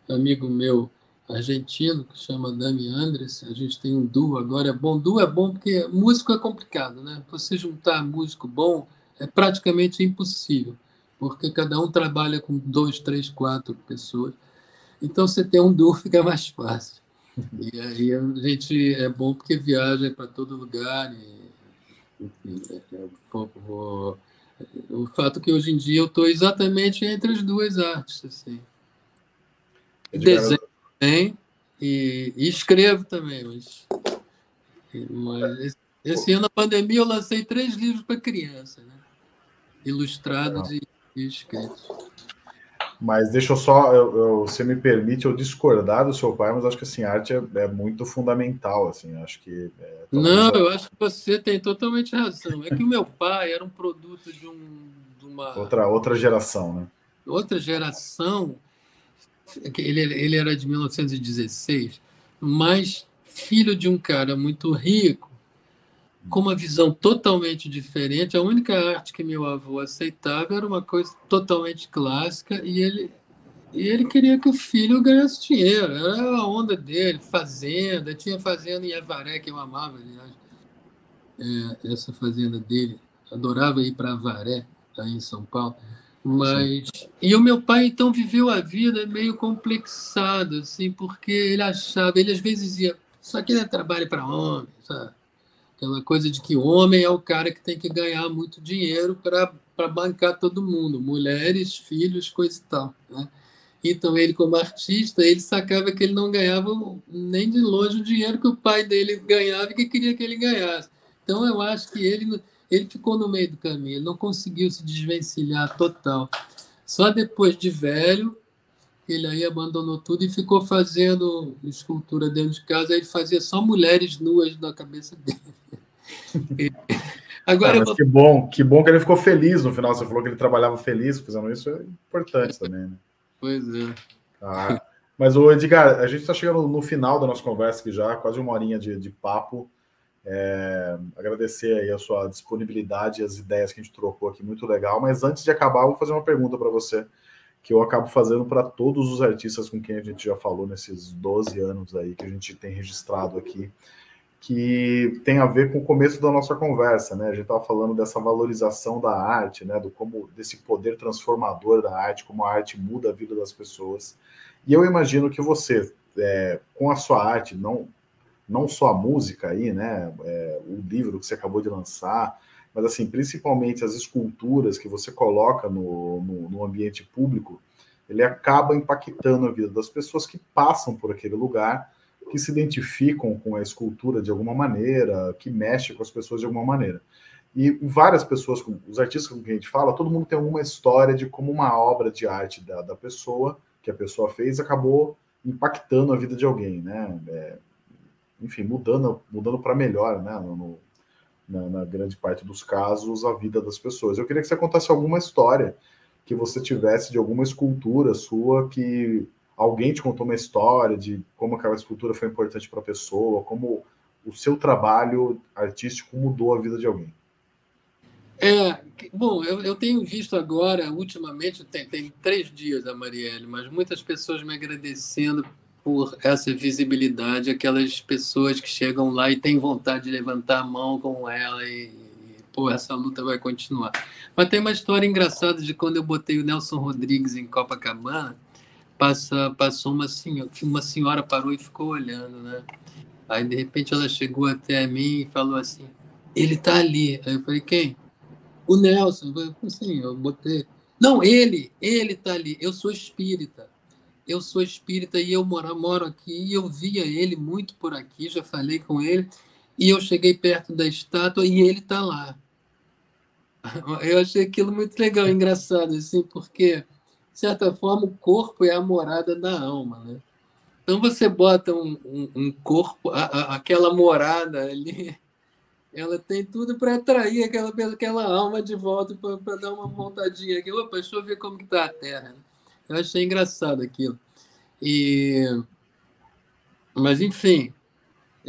um amigo meu argentino, que chama Dami Andres. A gente tem um duo agora, é bom. Duo é bom porque músico é complicado, né? Você juntar músico bom é praticamente impossível, porque cada um trabalha com dois, três, quatro pessoas. Então, você ter um duo fica mais fácil. E aí a gente é bom porque viaja para todo lugar. E, enfim, é, é o, o fato que hoje em dia eu estou exatamente entre as duas artes. Assim. Desenho também e, e, escrevo também. Mas, mas esse, esse, ano, na pandemia, eu lancei três livros para criança, né? ilustrados e, e escritos. Mas deixa eu só, eu, eu, você me permite eu discordar do seu pai, mas acho que assim, a arte é, é muito fundamental, assim, acho que... É, Não, eu acho que você tem totalmente razão. É que o meu pai era um produto de, um, de uma... Outra, outra geração, né? Outra geração, ele, ele era de 1916, mas filho de um cara muito rico, com uma visão totalmente diferente. A única arte que meu avô aceitava era uma coisa totalmente clássica e ele e ele queria que o filho ganhasse dinheiro. Era a onda dele, fazenda. Tinha fazenda em Avaré, que eu amava, aliás. É, essa fazenda dele. Adorava ir para Avaré, aí em São Paulo. Mas. Sim. E o meu pai, então, viveu a vida meio complexado, assim, porque ele achava, ele às vezes dizia: Isso aqui não é trabalho para homem, sabe? Aquela coisa de que homem é o cara que tem que ganhar muito dinheiro para bancar todo mundo, mulheres, filhos, coisa e tal. Né? Então, ele, como artista, ele sacava que ele não ganhava nem de longe o dinheiro que o pai dele ganhava e que queria que ele ganhasse. Então, eu acho que ele, ele ficou no meio do caminho, ele não conseguiu se desvencilhar total. Só depois de velho, ele aí abandonou tudo e ficou fazendo escultura dentro de casa. Ele fazia só mulheres nuas na cabeça dele. Agora ah, vou... que bom, que bom que ele ficou feliz no final. Você falou que ele trabalhava feliz fazendo isso, é importante também, né? Pois é. Ah, mas o Edgar, a gente está chegando no final da nossa conversa aqui já, quase uma horinha de, de papo. É, agradecer aí a sua disponibilidade e as ideias que a gente trocou aqui, muito legal. Mas antes de acabar, eu vou fazer uma pergunta para você, que eu acabo fazendo para todos os artistas com quem a gente já falou nesses 12 anos aí que a gente tem registrado aqui que tem a ver com o começo da nossa conversa, né? A gente estava falando dessa valorização da arte, né? Do como desse poder transformador da arte, como a arte muda a vida das pessoas. E eu imagino que você, é, com a sua arte, não não só a música aí, né? É, o livro que você acabou de lançar, mas assim, principalmente as esculturas que você coloca no, no, no ambiente público, ele acaba impactando a vida das pessoas que passam por aquele lugar que se identificam com a escultura de alguma maneira, que mexe com as pessoas de alguma maneira. E várias pessoas, os artistas com quem a gente fala, todo mundo tem alguma história de como uma obra de arte da, da pessoa, que a pessoa fez acabou impactando a vida de alguém, né? É, enfim, mudando, mudando para melhor, né? No, na, na, grande parte dos casos, a vida das pessoas. Eu queria que você contasse alguma história que você tivesse de alguma escultura sua que alguém te contou uma história de como aquela escultura foi importante para a pessoa, como o seu trabalho artístico mudou a vida de alguém. É, bom, eu, eu tenho visto agora, ultimamente, tem, tem três dias a Marielle, mas muitas pessoas me agradecendo por essa visibilidade, aquelas pessoas que chegam lá e têm vontade de levantar a mão com ela e, e pô, essa luta vai continuar. Mas tem uma história engraçada de quando eu botei o Nelson Rodrigues em Copacabana, passa, passou uma senhora, uma senhora parou e ficou olhando, né? Aí, de repente, ela chegou até mim e falou assim, ele está ali. Aí eu falei, quem? O Nelson, assim, eu botei. Não, ele, ele está ali. Eu sou espírita. Eu sou espírita e eu moro, moro aqui e eu via ele muito por aqui, já falei com ele. E eu cheguei perto da estátua e ele está lá. Eu achei aquilo muito legal, engraçado, assim, porque, de certa forma, o corpo é a morada da alma, né? Então você bota um, um, um corpo, a, a, aquela morada ali, ela tem tudo para atrair aquela, aquela alma de volta para dar uma voltadinha aqui. Opa, deixa eu ver como está a Terra. Eu achei engraçado aquilo. E... Mas, enfim,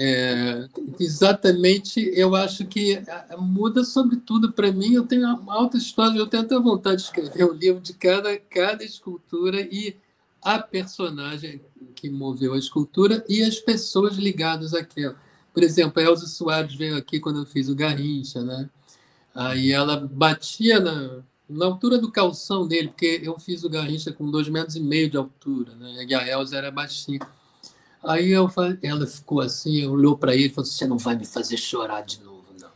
é, exatamente, eu acho que muda sobretudo para mim. Eu tenho altas histórias, eu tenho até vontade de escrever um livro de cada, cada escultura e a personagem que moveu a escultura e as pessoas ligadas àquela. Por exemplo, a Elza Soares veio aqui quando eu fiz o Garrincha, né? Aí ela batia na, na altura do calção dele, porque eu fiz o Garrincha com dois metros e meio de altura, né? E a Elza era baixinha. Aí eu falei, ela ficou assim, olhou para ele e falou: Você não vai me fazer chorar de novo, não.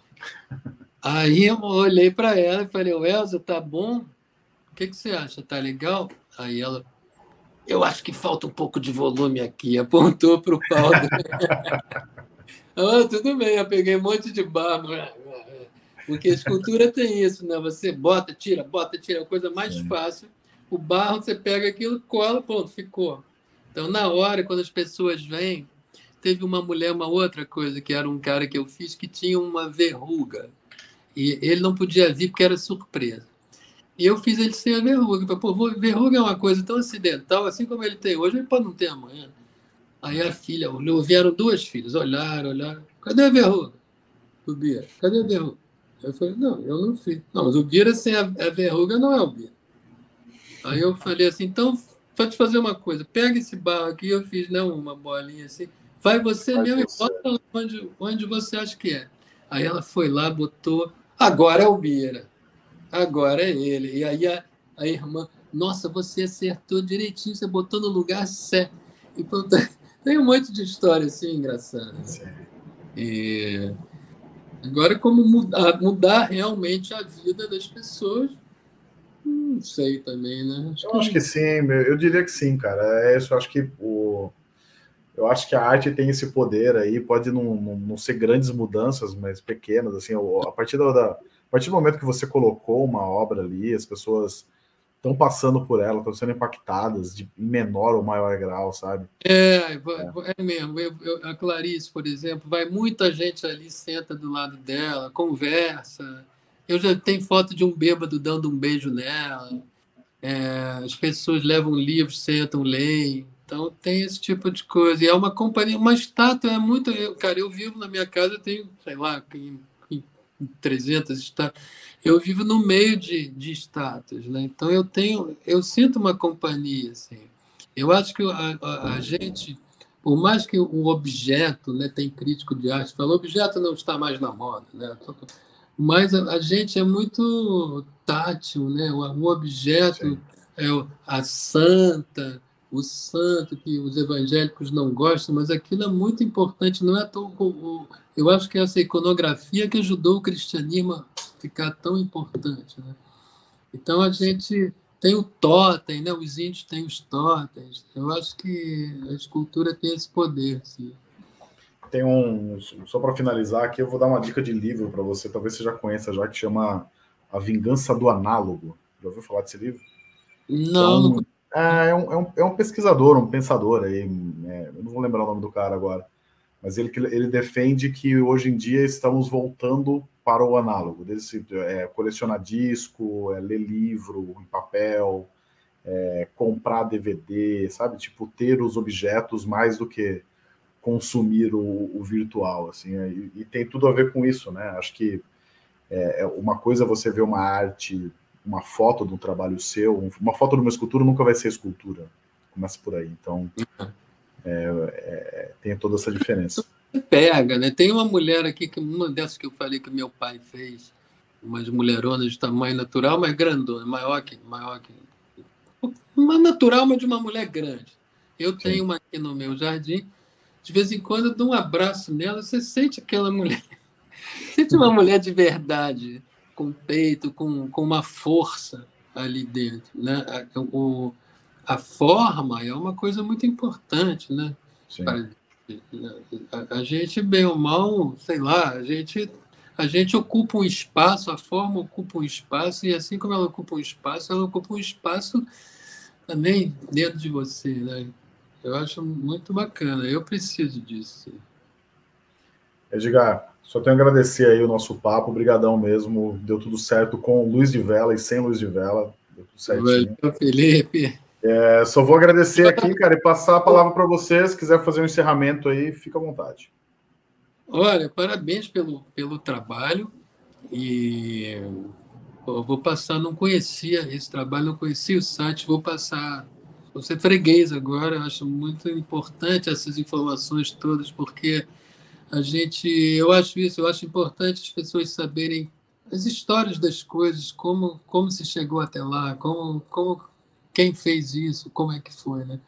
Aí eu olhei para ela e falei: Elza, tá bom? O que, que você acha? Tá legal? Aí ela, eu acho que falta um pouco de volume aqui. Apontou para o pau. Ah, tudo bem, eu peguei um monte de barro. Porque a escultura tem isso, né? Você bota, tira, bota, tira, é a coisa mais Sim. fácil. O barro, você pega aquilo, cola, pronto, ficou. Então, na hora, quando as pessoas vêm, teve uma mulher, uma outra coisa, que era um cara que eu fiz que tinha uma verruga. E ele não podia vir porque era surpresa. E eu fiz ele sem a verruga. Falei, Pô, verruga é uma coisa tão acidental, assim como ele tem hoje, ele pode não ter amanhã. Aí a filha olhou, vieram duas filhas, olharam, olharam. Cadê a verruga? Bira, cadê a verruga? Eu falei, não, eu não fiz. Não, mas o Bira sem a, a verruga não é o Bira. Aí eu falei assim, então, vou te fazer uma coisa, pega esse barro aqui, eu fiz né, uma bolinha assim, vai você vai mesmo você. e bota onde, onde você acha que é. Aí ela foi lá, botou, agora é o Bira, agora é ele. E aí a, a irmã, nossa, você acertou direitinho, você botou no lugar certo. E, pronto, tem um monte de história assim engraçada. E agora, como mudar, mudar realmente a vida das pessoas, não sei também, né? Acho eu que... acho que sim, eu diria que sim, cara. É isso, eu acho que o. Eu acho que a arte tem esse poder aí, pode não, não, não ser grandes mudanças, mas pequenas, assim, a partir, da, a partir do momento que você colocou uma obra ali, as pessoas estão passando por ela, estão sendo impactadas de menor ou maior grau, sabe? É, é, é mesmo. Eu, eu, a Clarice, por exemplo, vai muita gente ali, senta do lado dela, conversa. Eu já tenho foto de um bêbado dando um beijo nela. É, as pessoas levam livros, sentam, leem. Então tem esse tipo de coisa. E é uma companhia, uma estátua é muito. Eu, cara, eu vivo na minha casa, eu tenho, sei lá, 300 estátuas eu vivo no meio de, de status, né? Então eu tenho, eu sinto uma companhia, assim. Eu acho que a, a, a gente, por mais que o objeto, né, tem crítico de arte, fala, o objeto não está mais na moda, né? Mas a, a gente é muito tátil, né? O, o objeto Sim. é a santa, o santo que os evangélicos não gostam, mas aquilo é muito importante, não é tão eu acho que essa iconografia que ajudou o cristianismo ficar tão importante. Né? Então a gente tem o totem, né? os índios têm os totens. Eu acho que a escultura tem esse poder. Tem um. Só para finalizar aqui, eu vou dar uma dica de livro para você, talvez você já conheça já, que chama A Vingança do Análogo. Já ouviu falar desse livro? Não, então, não É, é, um, é, um, é um pesquisador, um pensador aí, é, eu não vou lembrar o nome do cara agora, mas ele, ele defende que hoje em dia estamos voltando para o análogo, desse, é, colecionar disco, é, ler livro em papel, é, comprar DVD, sabe? Tipo, ter os objetos mais do que consumir o, o virtual, assim, é, e, e, tem tudo a ver com isso, né? Acho que é, é, uma coisa é você ver uma arte, uma foto de um trabalho seu, uma foto de uma escultura nunca vai ser escultura, começa por aí, então é, tem toda essa diferença. Pega, né? Tem uma mulher aqui, que uma dessas que eu falei que meu pai fez, umas mulheronas de tamanho natural, mas grandona, maior que, maior que uma natural, mas de uma mulher grande. Eu tenho Sim. uma aqui no meu jardim. De vez em quando eu dou um abraço nela, você sente aquela mulher. sente uma mulher de verdade, com peito, com, com uma força ali dentro. Né? O, a forma é uma coisa muito importante. Né? A, a gente, bem ou mal, sei lá, a gente a gente ocupa um espaço, a forma ocupa um espaço, e assim como ela ocupa um espaço, ela ocupa um espaço também dentro de você, né? Eu acho muito bacana, eu preciso disso. Edgar, só tenho a agradecer aí o nosso papo, obrigadão mesmo, deu tudo certo com luz de vela e sem luz de vela, deu tudo certinho. Valeu, Felipe. É, só vou agradecer aqui, cara, e passar a palavra para vocês, se quiser fazer um encerramento aí, fica à vontade. Olha, parabéns pelo, pelo trabalho. E eu vou passar, não conhecia esse trabalho, não conhecia o site, vou passar, ser freguês agora, acho muito importante essas informações todas, porque a gente, eu acho isso, eu acho importante as pessoas saberem as histórias das coisas, como, como se chegou até lá, como, como quem fez isso, como é que foi, né?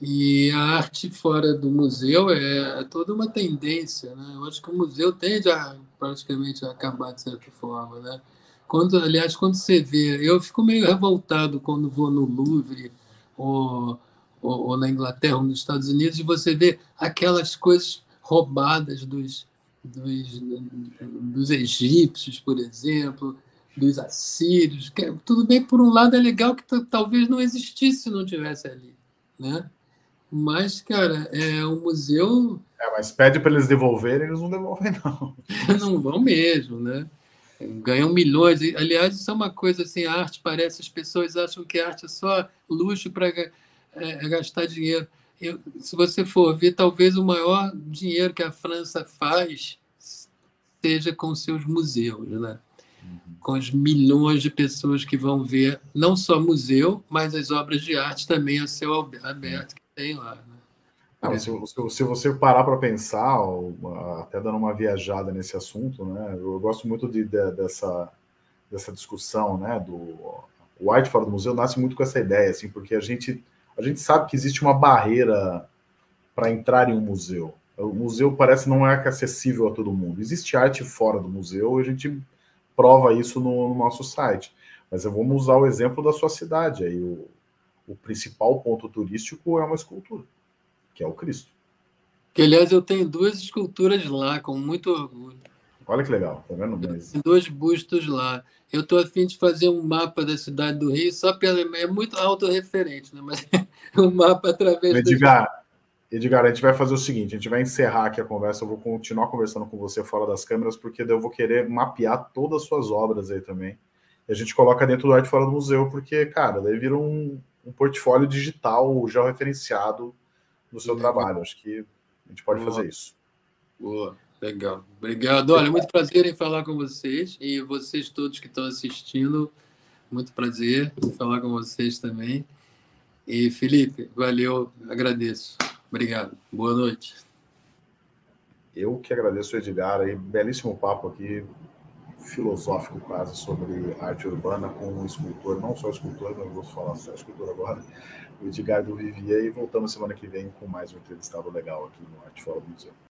E a arte fora do museu é, é toda uma tendência, né? Eu acho que o museu tende a praticamente a acabar de certa forma, né? Quando, aliás, quando você vê, eu fico meio revoltado quando vou no Louvre ou, ou, ou na Inglaterra ou nos Estados Unidos e você vê aquelas coisas roubadas dos, dos, dos egípcios, por exemplo, dos assírios. Que, é, tudo bem, por um lado é legal que talvez não existisse se não tivesse ali, né? Mas, cara, é um museu. É, mas pede para eles devolverem, eles não devolvem, não. não vão mesmo, né? ganham milhões. Aliás, isso é uma coisa assim, a arte parece, as pessoas acham que a arte é só luxo para é, é, gastar dinheiro. Eu, se você for ver, talvez o maior dinheiro que a França faz seja com seus museus, né? Com os milhões de pessoas que vão ver não só museu, mas as obras de arte também a céu aberto que tem lá. Né? Não, se, se, você parar para pensar, até dando uma viajada nesse assunto, né? Eu gosto muito de, de, dessa, dessa discussão, né? Do o White fora do museu nasce muito com essa ideia, assim, porque a gente a gente sabe que existe uma barreira para entrar em um museu. O museu parece não é acessível a todo mundo. Existe arte fora do museu a gente prova isso no, no nosso site. Mas vamos usar o exemplo da sua cidade. Aí o, o principal ponto turístico é uma escultura que é o Cristo. Que, aliás, eu tenho duas esculturas lá, com muito orgulho. Olha que legal, tá vendo? Mas... Dois bustos lá. Eu estou a fim de fazer um mapa da cidade do Rio, só pela. É muito autorreferente, né? Mas um mapa através Edgar. Edgar, a gente vai fazer o seguinte: a gente vai encerrar aqui a conversa. Eu vou continuar conversando com você fora das câmeras, porque eu vou querer mapear todas as suas obras aí também. E a gente coloca dentro do Arte Fora do Museu, porque, cara, daí vira um, um portfólio digital já referenciado no seu trabalho. Acho que a gente pode Boa. fazer isso. Boa, legal. Obrigado. Olha, muito prazer em falar com vocês e vocês todos que estão assistindo. Muito prazer em falar com vocês também. E Felipe, valeu, agradeço. Obrigado. Boa noite. Eu que agradeço, Edgar, aí, belíssimo papo aqui, filosófico quase, sobre arte urbana com um escultor, não só escultor, não vou falar só escultor agora, o Edgar do Vivier, e voltamos semana que vem com mais um entrevistado legal aqui no Arte Fora do Museu.